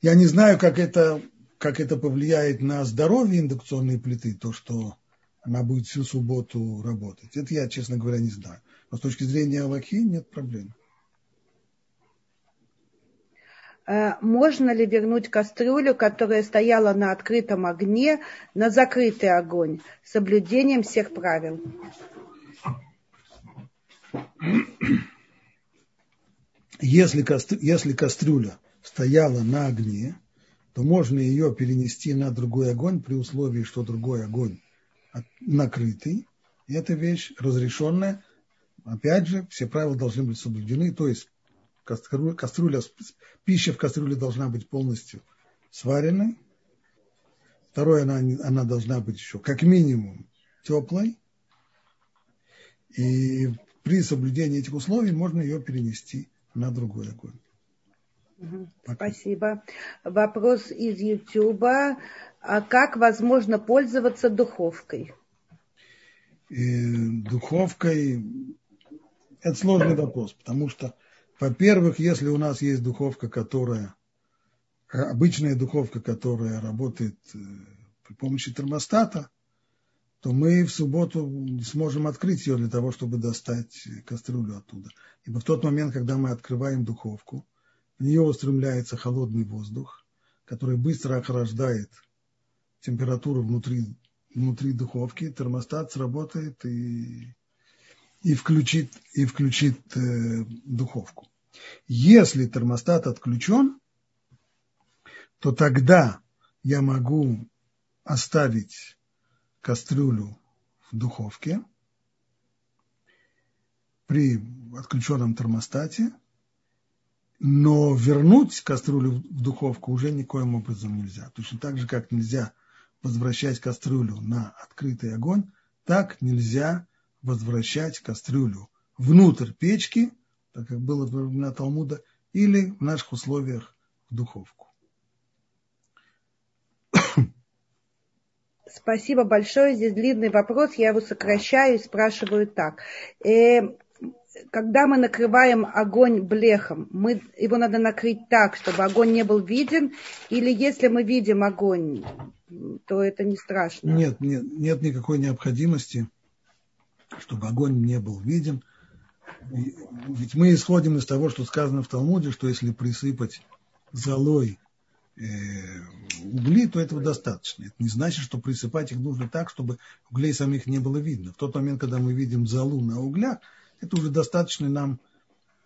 Я не знаю, как это как это повлияет на здоровье индукционной плиты, то, что она будет всю субботу работать. Это я, честно говоря, не знаю. Но с точки зрения Аллахи нет проблем. Э, можно ли вернуть кастрюлю, которая стояла на открытом огне, на закрытый огонь, с соблюдением всех правил? Если, кастрю, если кастрюля стояла на огне, то можно ее перенести на другой огонь при условии, что другой огонь накрытый. И эта вещь разрешенная. Опять же, все правила должны быть соблюдены. То есть кастрюля, кастрюля, пища в кастрюле должна быть полностью сваренной. Второе, она, она должна быть еще как минимум теплой. И при соблюдении этих условий можно ее перенести на другой огонь. Спасибо. Вопрос из Ютуба. А как возможно пользоваться духовкой? И духовкой это сложный вопрос, потому что, во-первых, если у нас есть духовка, которая обычная духовка, которая работает э, при помощи термостата, то мы в субботу не сможем открыть ее для того, чтобы достать кастрюлю оттуда. Ибо в тот момент, когда мы открываем духовку, в нее устремляется холодный воздух, который быстро охлаждает температуру внутри, внутри духовки, термостат сработает и, и включит, и включит э, духовку. Если термостат отключен, то тогда я могу оставить кастрюлю в духовке при отключенном термостате, но вернуть кастрюлю в духовку уже никоим образом нельзя. Точно так же, как нельзя возвращать кастрюлю на открытый огонь, так нельзя возвращать кастрюлю внутрь печки, так как было во времена Талмуда, или в наших условиях в духовку. Спасибо большое. Здесь длинный вопрос. Я его сокращаю и спрашиваю так. Э, когда мы накрываем огонь блехом, мы, его надо накрыть так, чтобы огонь не был виден, или если мы видим огонь, то это не страшно? Нет, нет, нет никакой необходимости, чтобы огонь не был виден. Ведь мы исходим из того, что сказано в Талмуде, что если присыпать золой э, угли, то этого достаточно. Это не значит, что присыпать их нужно так, чтобы углей самих не было видно. В тот момент, когда мы видим золу на углях, это уже достаточный нам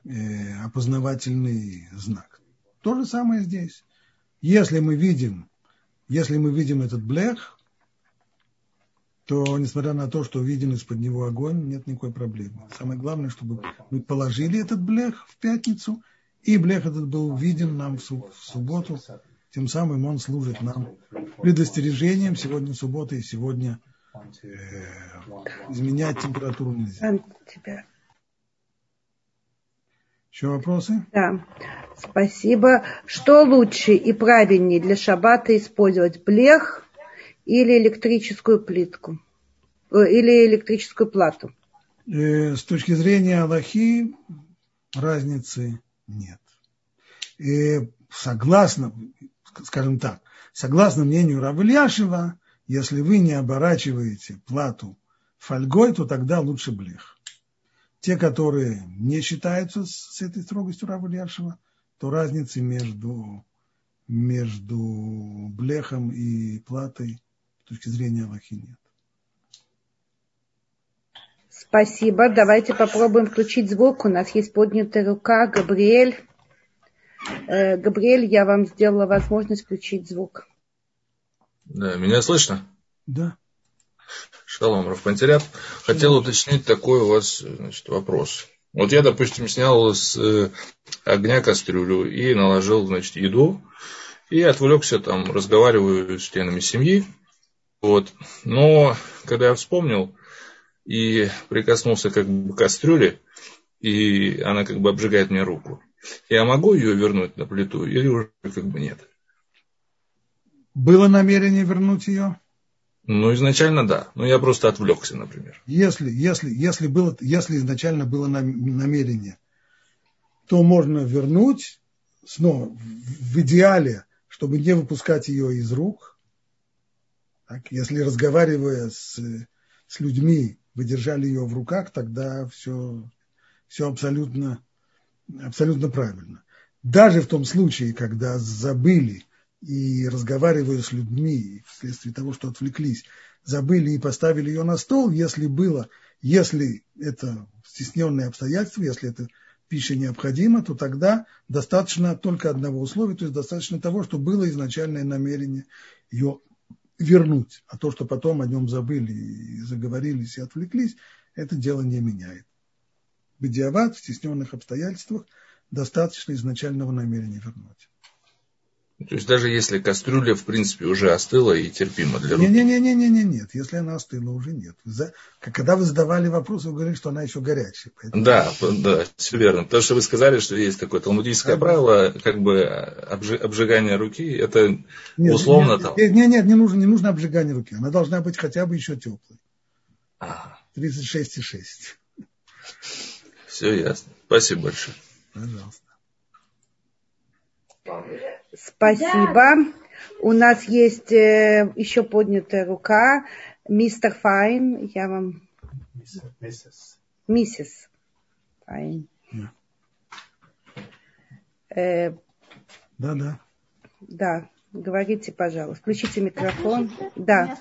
э, опознавательный знак. То же самое здесь. Если мы видим, если мы видим этот блех, то, несмотря на то, что виден из-под него огонь, нет никакой проблемы. Самое главное, чтобы мы положили этот блех в пятницу, и блех этот был виден нам в субботу. Тем самым он служит нам предостережением. Сегодня суббота и сегодня э, изменять температуру нельзя. Еще вопросы? Да, спасибо. Что лучше и правильнее для шаббата использовать, блех или электрическую плитку? Э, или электрическую плату? Э, с точки зрения Аллахи разницы нет. И согласно, скажем так, согласно мнению Равильяшева, если вы не оборачиваете плату фольгой, то тогда лучше блех. Те, которые не считаются с этой строгостью Равильяшева, то разницы между, между блехом и платой с точки зрения Аллахи нет. Спасибо. Давайте попробуем включить звук. У нас есть поднятая рука. Габриэль. Э, Габриэль, я вам сделала возможность включить звук. Да, меня слышно? Да. Шалом, Рафпантерят. Хотел уточнить такой у вас значит, вопрос. Вот я, допустим, снял с э, огня кастрюлю и наложил, значит, еду, и отвлекся там, разговариваю с членами семьи. Вот. Но когда я вспомнил и прикоснулся как бы к кастрюле, и она как бы обжигает мне руку, я могу ее вернуть на плиту или уже как бы нет? Было намерение вернуть ее? Ну, изначально да. Но я просто отвлекся, например. Если, если, если, было, если изначально было намерение, то можно вернуть снова в идеале, чтобы не выпускать ее из рук. Так, если разговаривая с, с людьми, вы держали ее в руках, тогда все, все абсолютно абсолютно правильно. Даже в том случае, когда забыли и разговаривая с людьми, вследствие того, что отвлеклись, забыли и поставили ее на стол, если было, если это стесненные обстоятельства, если это пища необходима, то тогда достаточно только одного условия, то есть достаточно того, что было изначальное намерение ее вернуть, а то, что потом о нем забыли и заговорились и отвлеклись, это дело не меняет. Бедиават в стесненных обстоятельствах достаточно изначального намерения вернуть. То есть даже если кастрюля, в принципе, уже остыла и терпима для руки? Не-не-не, нет. Если она остыла, уже нет. За... Когда вы задавали вопрос, вы говорили, что она еще горячая. Поэтому... Да, да, все верно. Потому что вы сказали, что есть такое талмудическое да, правило, как бы обжигание руки, это нет, условно нет, там... Нет, нет, нет, не нужно, не нужно обжигание руки. Она должна быть хотя бы еще теплой. Ага. 36,6. Все ясно. Спасибо большое. Пожалуйста. Спасибо. У нас есть э, еще поднятая рука. Мистер Файн, я вам... Миссис. Миссис Файн. Э, Да, да. да, говорите, пожалуйста. Включите микрофон. Да.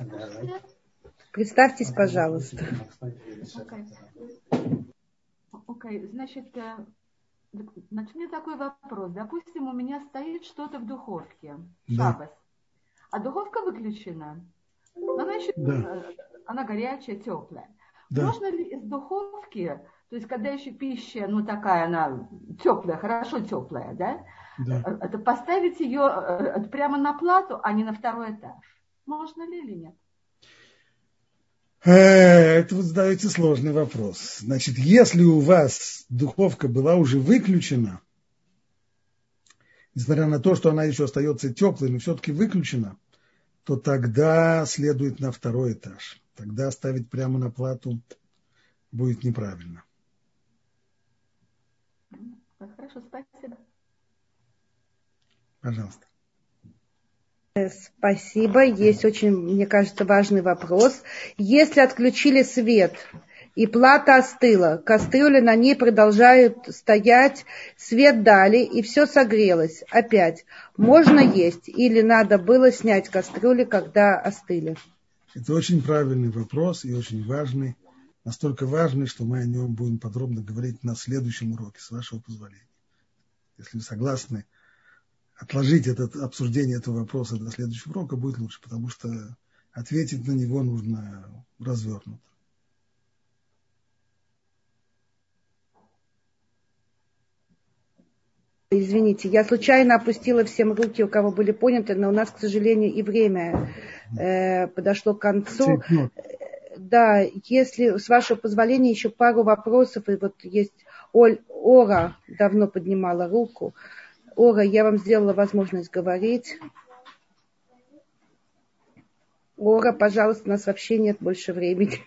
Представьтесь, пожалуйста. Окей, значит, э, начни такой вопрос. Допустим, у меня стоит что-то в духовке, Да. шабас, а духовка выключена. Но Она еще, Да. э, она горячая, теплая. Да. Можно ли из духовки, то есть когда еще пища, ну такая она теплая, хорошо теплая, да, да. э, это поставить ее э, прямо на плату, а не на второй этаж? Можно ли или нет? Э, Это вы задаете сложный вопрос. Значит, если у вас духовка была уже выключена, несмотря на то, что она еще остается теплой, но все-таки выключена, то тогда следует на второй этаж. Тогда ставить прямо на плату будет неправильно. Хорошо, спасибо. Пожалуйста. Спасибо. Есть очень, мне кажется, важный вопрос. Если отключили свет и плата остыла, кастрюля на ней продолжает стоять, свет дали и все согрелось. Опять, можно есть или надо было снять кастрюли, когда остыли? Это очень правильный вопрос и очень важный. Настолько важный, что мы о нем будем подробно говорить на следующем уроке, с вашего позволения. Если вы согласны отложить это обсуждение этого вопроса до следующего урока, будет лучше, потому что ответить на него нужно развернуто. Извините, я случайно опустила всем руки, у кого были поняты, но у нас, к сожалению, и время э, подошло к концу. Да, если, с вашего позволения, еще пару вопросов. И вот есть Оль, Ора давно поднимала руку. Ора, я вам сделала возможность говорить. Ора, пожалуйста, у нас вообще нет больше времени.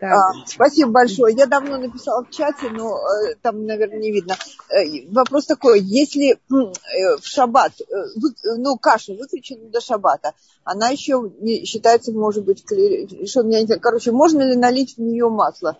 А, спасибо большое. Я давно написала в чате, но э, там, наверное, не видно. Э, вопрос такой, если э, в шаббат, э, вы- ну, каша выключена до шаббата, она еще не считается, может быть, кле- что, короче, можно ли налить в нее масло,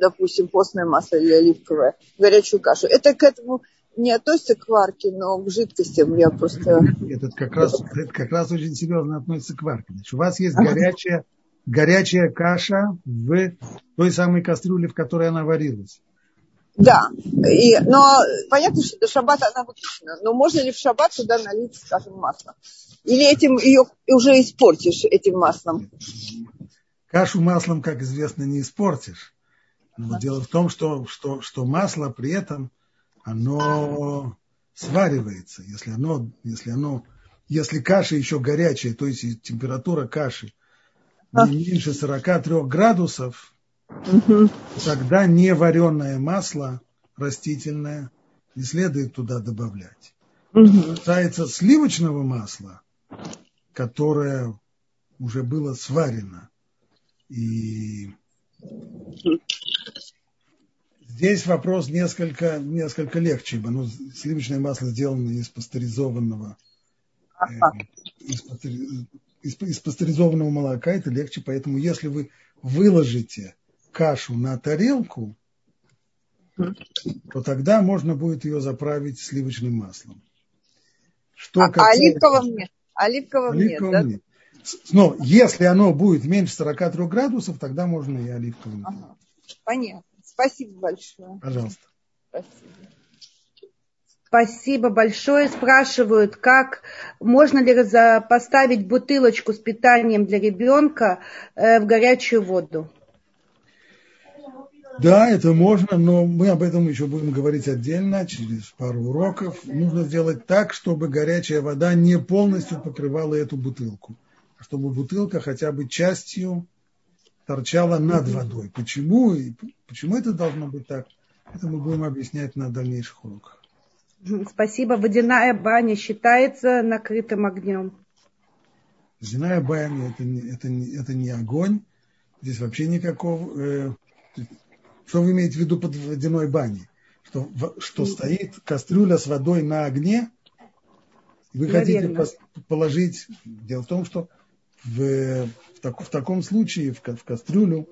допустим, постное масло или оливковое, горячую кашу? Это к этому не относится к варке, но к жидкостям я просто... Этот как раз, это как раз очень серьезно относится к варке. Значит, у вас есть горячая, горячая каша в той самой кастрюле, в которой она варилась. Да, и, но понятно, что до шаббата она выключена. Но можно ли в шаббат туда налить, скажем, масло? Или этим ее уже испортишь этим маслом? Кашу маслом, как известно, не испортишь. Но дело в том, что, что, что масло при этом, оно сваривается. Если оно, если оно, если каша еще горячая, то есть температура каши не меньше 43 градусов, тогда не вареное масло растительное не следует туда добавлять. Мгм. Касается сливочного масла, которое уже было сварено. И здесь вопрос несколько, несколько легче, ибо ну, сливочное масло сделано из пастеризованного, э, из, пастери- из- из пастеризованного молока, это легче, поэтому если вы выложите кашу на тарелку, то тогда можно будет ее заправить сливочным маслом. Что А, а касается- оливковым нет? Оливковым нет, Оливковым да? нет. Но если оно будет меньше 43 градусов, тогда можно и оливковым. Ага. Понятно. Спасибо большое. Пожалуйста. Спасибо. Спасибо большое. Спрашивают, как можно ли поставить бутылочку с питанием для ребенка э, в горячую воду? Да, это можно, но мы об этом еще будем говорить отдельно, через пару уроков. Нужно сделать так, чтобы горячая вода не полностью покрывала эту бутылку, а чтобы бутылка хотя бы частью торчала над водой. Почему, и почему это должно быть так, это мы будем объяснять на дальнейших уроках. Спасибо. Водяная баня считается накрытым огнем. Водяная баня это не, это, не, это не огонь. Здесь вообще никакого. э, что вы имеете в виду под водяной баней? Что, что стоит кастрюля с водой на огне, вы хотите Наверное. пос- положить. Дело в том, что в, в, так, в таком случае в, в кастрюлю,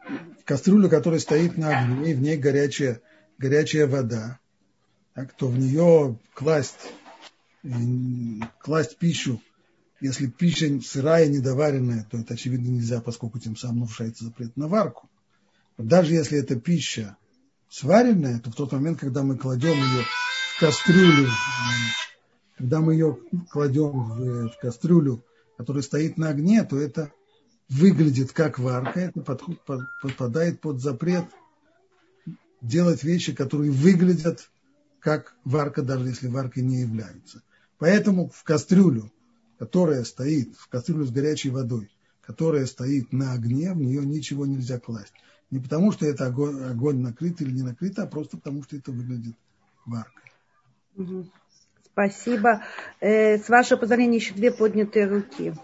в кастрюлю, которая стоит на огне, в ней горячая, горячая вода, так, то в нее класть, класть пищу, если пища сырая, недоваренная, то это очевидно нельзя, поскольку тем самым нарушается запрет на варку. Даже если это пища сваренная, то в тот момент, когда мы кладем ее в кастрюлю, когда мы ее кладем в, в кастрюлю, которая стоит на огне, то это выглядит как варка, это под, под, подпадает под запрет делать вещи, которые выглядят как варка, даже если варкой не являются. Поэтому в кастрюлю, которая стоит, в кастрюлю с горячей водой, которая стоит на огне, в нее ничего нельзя класть. Не потому, что это огонь, огонь накрыт или не накрыт, а просто потому, что это выглядит варкой. Спасибо. Э, с вашего позволения еще две поднятые руки.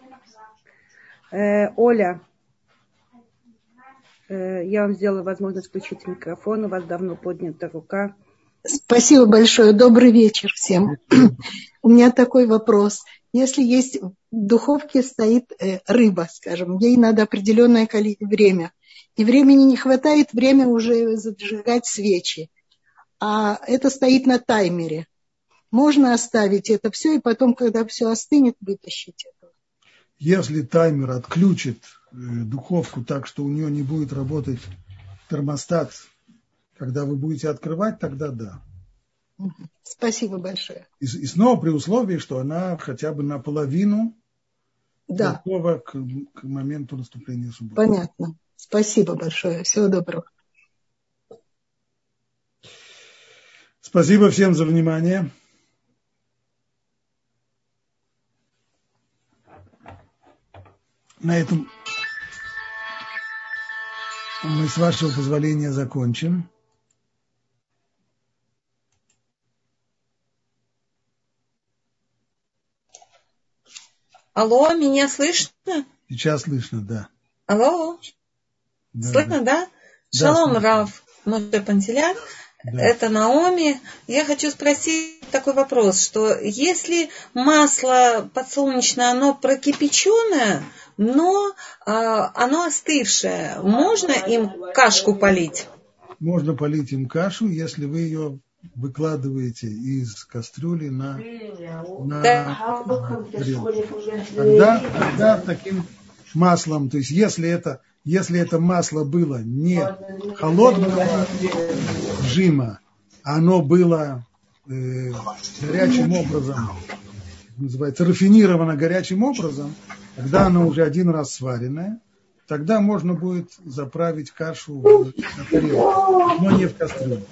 Э, Оля, э, я вам сделала возможность включить микрофон. У вас давно поднята рука. Спасибо большое. Добрый вечер всем. У меня такой вопрос. Если есть в духовке стоит рыба, скажем, ей надо определенное время, и времени не хватает, время уже зажигать свечи. А это стоит на таймере. Можно оставить это все, и потом, когда все остынет, вытащить это. Если таймер отключит э, духовку так, что у нее не будет работать термостат, когда вы будете открывать, тогда да. Спасибо большое. И, и снова при условии, что она хотя бы наполовину да. готова к, к моменту наступления субботы. Понятно. Спасибо большое. Всего доброго. Спасибо всем за внимание. На этом мы, с вашего позволения, закончим. Алло, меня слышно? Сейчас слышно, да. Алло. Да, Слышно, да? да? Шалом, да, Рав, Моше Пантеляк. Да. Это Наоми. Я хочу спросить такой вопрос, что если масло подсолнечное, оно прокипяченное, но а, оно остывшее, можно им кашку полить? Можно полить им кашу, если вы ее выкладываете из кастрюли на, на да. Тогда, тогда таким маслом, то есть если это если это масло было не холодного режима, оно было э, горячим образом, называется, рафинировано горячим образом, тогда оно уже один раз сваренное, тогда можно будет заправить кашу в тарелку, но не в кастрюлю.